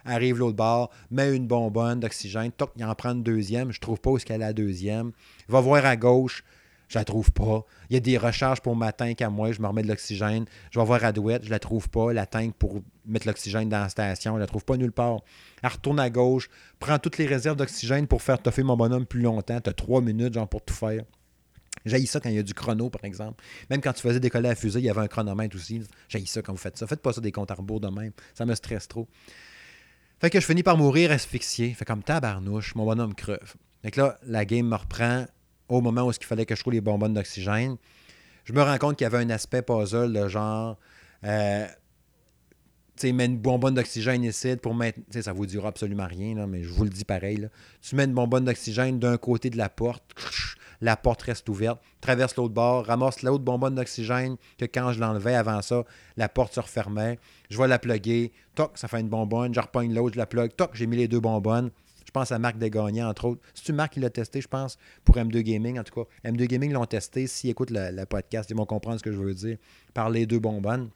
arrive l'autre bord, met une bonbonne d'oxygène, toc, il en prend une deuxième, je trouve pas où est-ce qu'elle est la deuxième. Va voir à gauche, je la trouve pas. Il y a des recharges pour ma tank à moi, je me remets de l'oxygène. Je vais voir à Douette, je la trouve pas. La tank pour mettre l'oxygène dans la station, je la trouve pas nulle part. Elle retourne à gauche, prend toutes les réserves d'oxygène pour faire toffer mon bonhomme plus longtemps. Tu as trois minutes genre pour tout faire. J'ai ça quand il y a du chrono, par exemple. Même quand tu faisais décoller la fusée, il y avait un chronomètre aussi. J'ai ça quand vous faites ça. Faites pas ça des comptes à rebours de même. Ça me stresse trop. Fait que je finis par mourir asphyxié. Fait comme tabarnouche, mon bonhomme creve. Fait que là, la game me reprend au moment où il fallait que je trouve les bonbonnes d'oxygène. Je me rends compte qu'il y avait un aspect puzzle de genre. Euh, tu sais, mets une bonbonne d'oxygène ici pour mettre. Ça vous dira absolument rien, là, mais je vous le dis pareil. Tu mets une bonbonne d'oxygène d'un côté de la porte, la porte reste ouverte, traverse l'autre bord, ramasse l'autre bonbonne d'oxygène que quand je l'enlevais avant ça, la porte se refermait. Je vais la plugger, toc, ça fait une bonbonne, je repogne l'autre, je la plug, toc, j'ai mis les deux bonbonnes. Je pense à Marc Desgagnants, entre autres. C'est-tu Marc qui l'a testé, je pense, pour M2 Gaming, en tout cas. M2 Gaming l'ont testé. S'ils écoutent le, podcast, ils vont comprendre ce que je veux dire par les deux bonbonnes.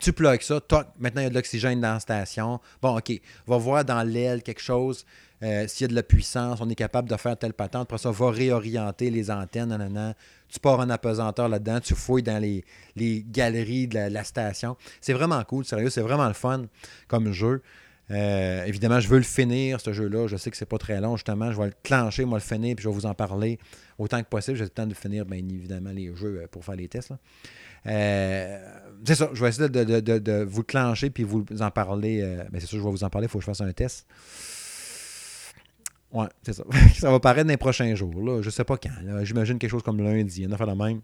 Tu plugues ça, toc, maintenant il y a de l'oxygène dans la station. Bon, OK, va voir dans l'aile quelque chose. Euh, s'il y a de la puissance, on est capable de faire telle patente. Après ça, va réorienter les antennes. Tu pars en apesanteur là-dedans, tu fouilles dans les, galeries de la, la station. C'est vraiment cool, sérieux, c'est vraiment le fun comme jeu. Euh, évidemment, je veux le finir, ce jeu-là. Je sais que c'est pas très long, justement. Je vais le clencher, moi, le finir, puis je vais vous en parler autant que possible. J'ai le temps de finir, bien évidemment, les jeux pour faire les tests. c'est ça, je vais essayer de, vous le clencher puis vous en parler. mais c'est sûr, je vais vous en parler, il faut que je fasse un test. Ouais, c'est ça. ça va paraître dans les prochains jours. Là. Je sais pas quand. J'imagine quelque chose comme lundi. On a fait la même.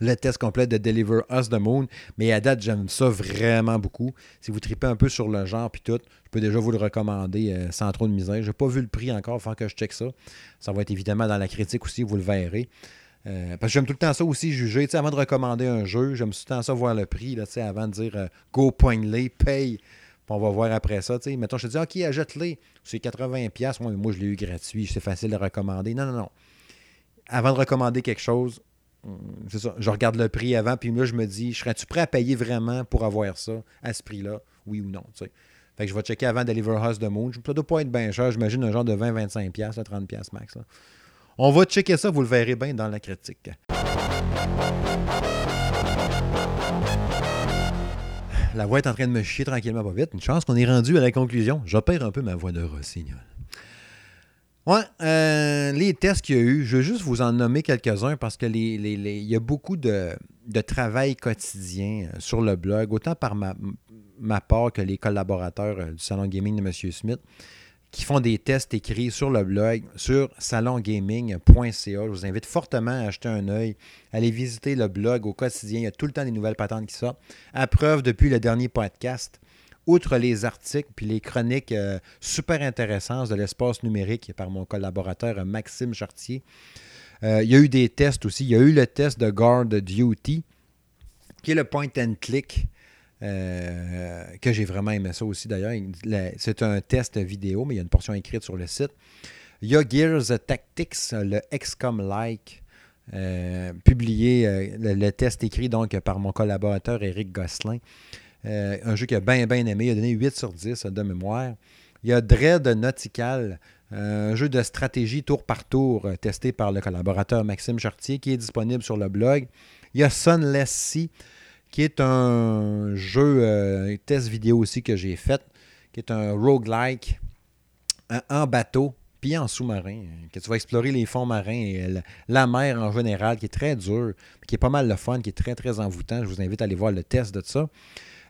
Le test complet de Deliver Us the Moon. Mais à date, j'aime ça vraiment beaucoup. Si vous tripez un peu sur le genre puis tout, je peux déjà vous le recommander euh, sans trop de misère. Je n'ai pas vu le prix encore, il que je check ça. Ça va être évidemment dans la critique aussi, vous le verrez. Euh, parce que j'aime tout le temps ça aussi juger. avant de recommander un jeu, j'aime tout le temps ça voir le prix là, avant de dire euh, go point paye on va voir après ça. Mettons, je te dis, OK, achète-les. C'est 80$. Moi, moi je l'ai eu gratuit. C'est facile de recommander. Non, non, non. Avant de recommander quelque chose, c'est ça. Je regarde le prix avant, puis là, je me dis, serais-tu prêt à payer vraiment pour avoir ça à ce prix-là? Oui ou non? sais. Fait que je vais checker avant Deliver House de Moon. Ça doit pas être bien cher. J'imagine un genre de 20-25$, 30$ max. On va checker ça, vous le verrez bien dans la critique. la voix est en train de me chier tranquillement pas vite. Une chance qu'on est rendu à la conclusion. J'opère un peu ma voix de rossignol. Ouais, euh, les tests qu'il y a eu, je vais juste vous en nommer quelques-uns parce que les, il y a beaucoup de, travail quotidien euh, sur le blog, autant par ma, ma part que les collaborateurs euh, du Salon Gaming de M. Smith qui font des tests écrits sur le blog, sur salongaming.ca. Je vous invite fortement à acheter un œil, aller visiter le blog au quotidien. Il y a tout le temps des nouvelles patentes qui sortent. À preuve, depuis le dernier podcast, outre les articles puis les chroniques euh, super intéressantes de l'espace numérique par mon collaborateur euh, Maxime Chartier, euh, il y a eu des tests aussi. Il y a eu le test de Guard Duty, qui est le point and click que j'ai vraiment aimé ça aussi d'ailleurs. C'est un test vidéo, mais il y a une portion écrite sur le site. Il y a Gears Tactics, le XCOM-like, publié, le, test écrit donc par mon collaborateur Eric Gosselin. Un jeu qu'il a bien, bien aimé. Il a donné 8 sur 10 de mémoire. Il y a Dread Nautical, un jeu de stratégie tour par tour testé par le collaborateur Maxime Chartier qui est disponible sur le blog. Il y a Sunless Sea, qui est un jeu, euh, un test vidéo aussi que j'ai fait, qui est un roguelike en bateau, puis en sous-marin, que tu vas explorer les fonds marins et la mer en général, qui est très dur, qui est pas mal le fun, qui est très, très envoûtant. Je vous invite à aller voir le test de ça.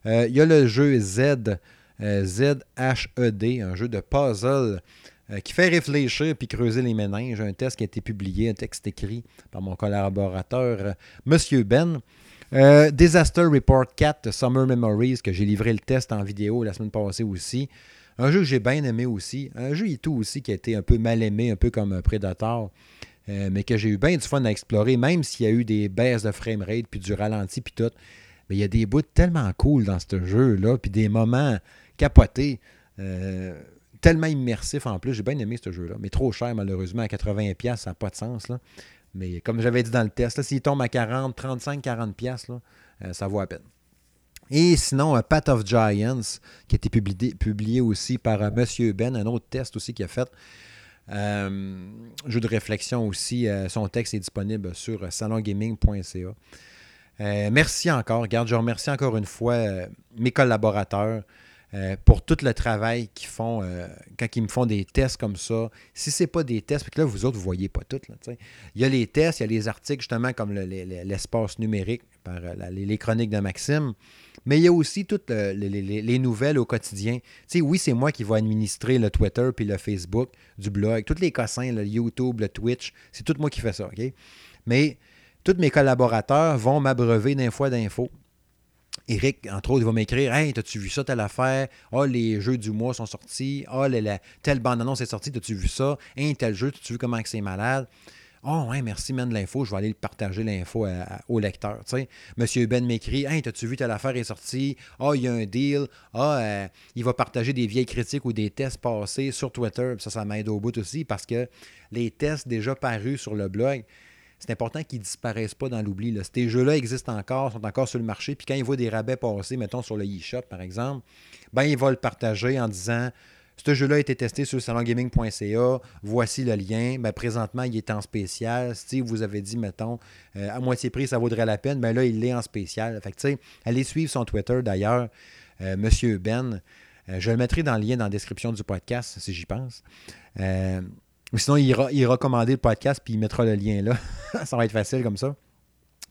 Euh, il y a le jeu Z, euh, ZHED, un jeu de puzzle qui fait réfléchir puis creuser les méninges. Un test qui a été publié, un texte écrit par mon collaborateur, Monsieur Ben. Euh, Disaster Report 4 Summer Memories, que j'ai livré le test en vidéo la semaine passée aussi. Un jeu que j'ai bien aimé aussi. Un jeu tout aussi qui a été un peu mal aimé, un peu comme Predator. Euh, mais que j'ai eu bien du fun à explorer, même s'il y a eu des baisses de framerate, puis du ralenti, puis tout. Mais il y a des bouts tellement cool dans ce jeu-là, puis des moments capotés, euh, tellement immersifs en plus. J'ai bien aimé ce jeu-là, mais trop cher malheureusement, à 80$, ça n'a pas de sens. Là. Mais comme j'avais dit dans le test, s'il tombe à 40, 35, 40 pièces, ça vaut à peine. Et sinon, Path of Giants, qui a été publié, aussi par euh, Monsieur Ben, un autre test aussi qu'il a fait. Euh, jeu de réflexion aussi. Euh, son texte est disponible sur salongaming.ca. merci encore. Regarde, je remercie encore une fois mes collaborateurs. Euh, pour tout le travail qu'ils font euh, quand ils me font des tests comme ça. Si ce n'est pas des tests, parce que là, vous autres, vous ne voyez pas tout. il y a les tests, il y a les articles justement comme l'espace numérique par euh, les, chroniques de Maxime, mais il y a aussi toutes les, nouvelles au quotidien. oui, c'est moi qui vais administrer le Twitter puis le Facebook du blog. Tous les cossins, le YouTube, le Twitch, c'est tout moi qui fais ça. OK? Mais tous mes collaborateurs vont m'abreuver d'un fois d'infos. Eric, entre autres, il va m'écrire Hey, t'as-tu vu ça, telle affaire? Ah, les jeux du mois sont sortis. Ah, telle bande-annonce est sortie, t'as-tu vu ça? Hey, tel jeu, t'as-tu vu comment c'est malade Oh, ouais, merci, man, de l'info. Je vais aller partager l'info au lecteur. Monsieur Ben m'écrit Hey, t'as-tu vu telle affaire est sortie? Ah, il y a un deal. Ah, euh, il va partager des vieilles critiques ou des tests passés sur Twitter. Ça, ça m'aide au bout aussi parce que les tests déjà parus sur le blog, c'est important qu'ils ne disparaissent pas dans l'oubli. Ces jeux-là existent encore, sont encore sur le marché. Puis quand ils voient des rabais passer, mettons sur le eShop par exemple, ben, ils vont le partager en disant ce jeu-là a été testé sur salongaming.ca. Voici le lien. Ben, présentement, il est en spécial. Si vous avez dit, mettons, euh, à moitié prix, ça vaudrait la peine, ben là, il est en spécial. Fait que, allez suivre son Twitter d'ailleurs, euh, Monsieur Ben. Euh, je le mettrai dans le lien dans la description du podcast, si j'y pense. Euh, sinon, il ira, il le podcast, puis il mettra le lien là. ça va être facile comme ça.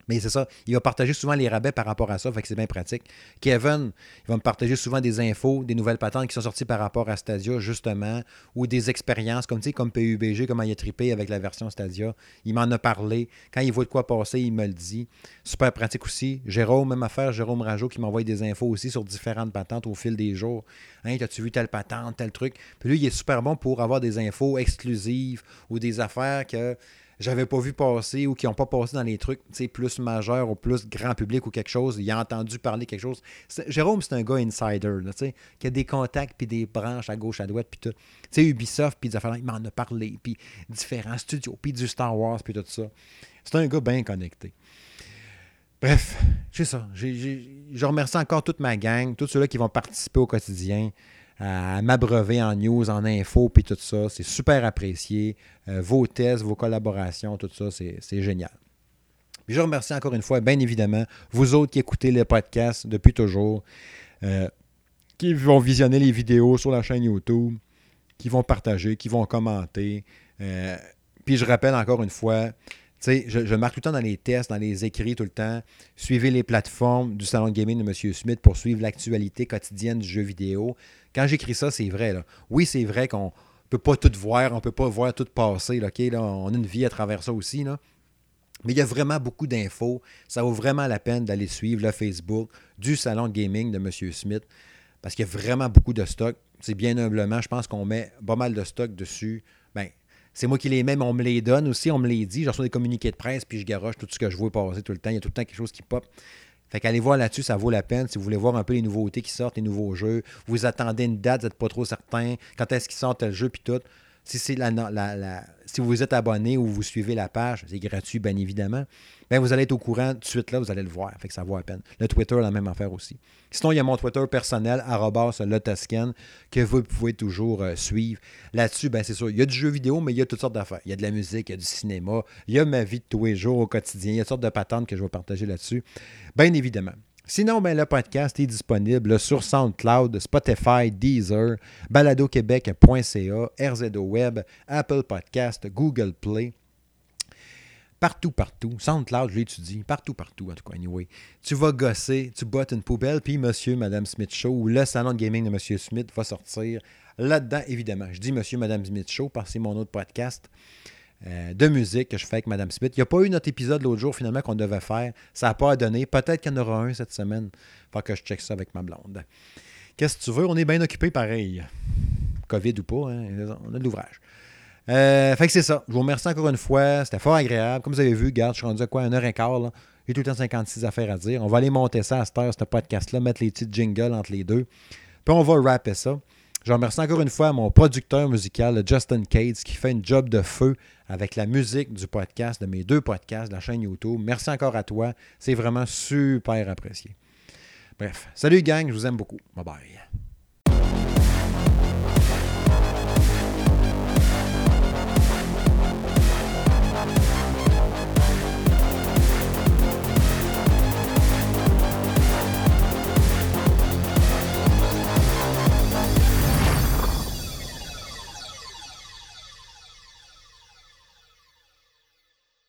Mais c'est ça, il va partager souvent les rabais par rapport à ça, fait que c'est bien pratique. Kevin, il va me partager souvent des infos, des nouvelles patentes qui sont sorties par rapport à Stadia, justement, ou des expériences, comme tu sais, comme PUBG, comment il a trippé avec la version Stadia. Il m'en a parlé. Quand il voit de quoi passer, il me le dit. Super pratique aussi. Jérôme, même affaire, Jérôme Rajo, qui m'envoie des infos aussi sur différentes patentes au fil des jours. Hein, as-tu vu telle patente, tel truc? Puis lui, il est super bon pour avoir des infos exclusives ou des affaires que j'avais pas vu passer ou qui n'ont pas passé dans les trucs plus majeurs ou plus grand public ou quelque chose. Il a entendu parler quelque chose. Jérôme, c'est un gars insider, qui a des contacts puis des branches à gauche, à droite, puis tout. Ubisoft, puis il m'en a parlé, puis différents studios, puis du Star Wars, puis tout ça. C'est un gars bien connecté. Bref, c'est ça. je remercie encore toute ma gang, tous ceux-là qui vont participer au quotidien à m'abreuver en news, en info, puis tout ça. C'est super apprécié. Euh, vos tests, vos collaborations, tout ça, c'est génial. Je remercie encore une fois, bien évidemment, vous autres qui écoutez le podcast depuis toujours, euh, qui vont visionner les vidéos sur la chaîne YouTube, qui vont partager, qui vont commenter. Euh, puis je rappelle encore une fois, je, marque tout le temps dans les tests, dans les écrits tout le temps. Suivez les plateformes du salon de gaming de M. Smith pour suivre l'actualité quotidienne du jeu vidéo. Quand j'écris ça, c'est vrai. Oui, c'est vrai qu'on ne peut pas tout voir, on ne peut pas voir tout passer. On a une vie à travers ça aussi. Là. Mais il y a vraiment beaucoup d'infos. Ça vaut vraiment la peine d'aller suivre le Facebook du salon de gaming de M. Smith parce qu'il y a vraiment beaucoup de stock. C'est bien humblement, je pense qu'on met pas mal de stock dessus. C'est moi qui les mets, on me les donne aussi, on me les dit. Je reçois des communiqués de presse, puis je garoche tout ce que je vois passer tout le temps. Il y a tout le temps quelque chose qui pop. Fait qu'allez voir là-dessus, ça vaut la peine. Si vous voulez voir un peu les nouveautés qui sortent, les nouveaux jeux, vous attendez une date, vous n'êtes pas trop certain, quand est-ce qu'ils sortent tel jeu, puis tout. Si, c'est la, si vous êtes abonné ou vous suivez la page, c'est gratuit, bien évidemment, bien, vous allez être au courant tout de suite là, vous allez le voir. Fait que ça vaut la peine. Le Twitter, la même affaire aussi. Sinon, il y a mon Twitter personnel, lotoscan, que vous pouvez toujours euh, suivre. Là-dessus, ben, c'est sûr, il y a du jeu vidéo, mais il y a toutes sortes d'affaires. Il y a de la musique, il y a du cinéma, il y a ma vie de tous les jours au quotidien, il y a toutes sortes de patentes que je vais partager là-dessus. Bien évidemment. Sinon, ben, le podcast est disponible sur SoundCloud, Spotify, Deezer, baladoquebec.ca, RZO Web, Apple Podcast, Google Play. Partout, partout. SoundCloud, je l'étudie. Partout, partout, en tout cas, anyway. Tu vas gosser, tu bottes une poubelle, puis Monsieur, Madame Smith Show ou le salon de gaming de Monsieur Smith va sortir là-dedans, évidemment. Je dis Monsieur, Madame Smith Show parce que c'est mon autre podcast. Euh, de musique que je fais avec Mme Smith. Il n'y a pas eu notre épisode l'autre jour finalement qu'on devait faire. Ça n'a pas donné. Peut-être qu'il y en aura un cette semaine. Il faut que je check ça avec ma blonde. Qu'est-ce que tu veux? On est bien occupé pareil. COVID ou pas, hein? on a de l'ouvrage. Euh, fait que c'est ça. Je vous remercie encore une fois. C'était fort agréable. Comme vous avez vu, garde, je suis rendu à quoi? Une heure et quart. J'ai tout le temps 56 affaires à dire. On va aller monter ça à cette heure, ce podcast-là, mettre les petites jingles entre les deux. Puis on va rapper ça. Je remercie encore une fois mon producteur musical, Justin Cates, qui fait une job de feu avec la musique du podcast, de mes deux podcasts, de la chaîne YouTube. Merci encore à toi. C'est vraiment super apprécié. Bref, salut gang, je vous aime beaucoup. Bye bye.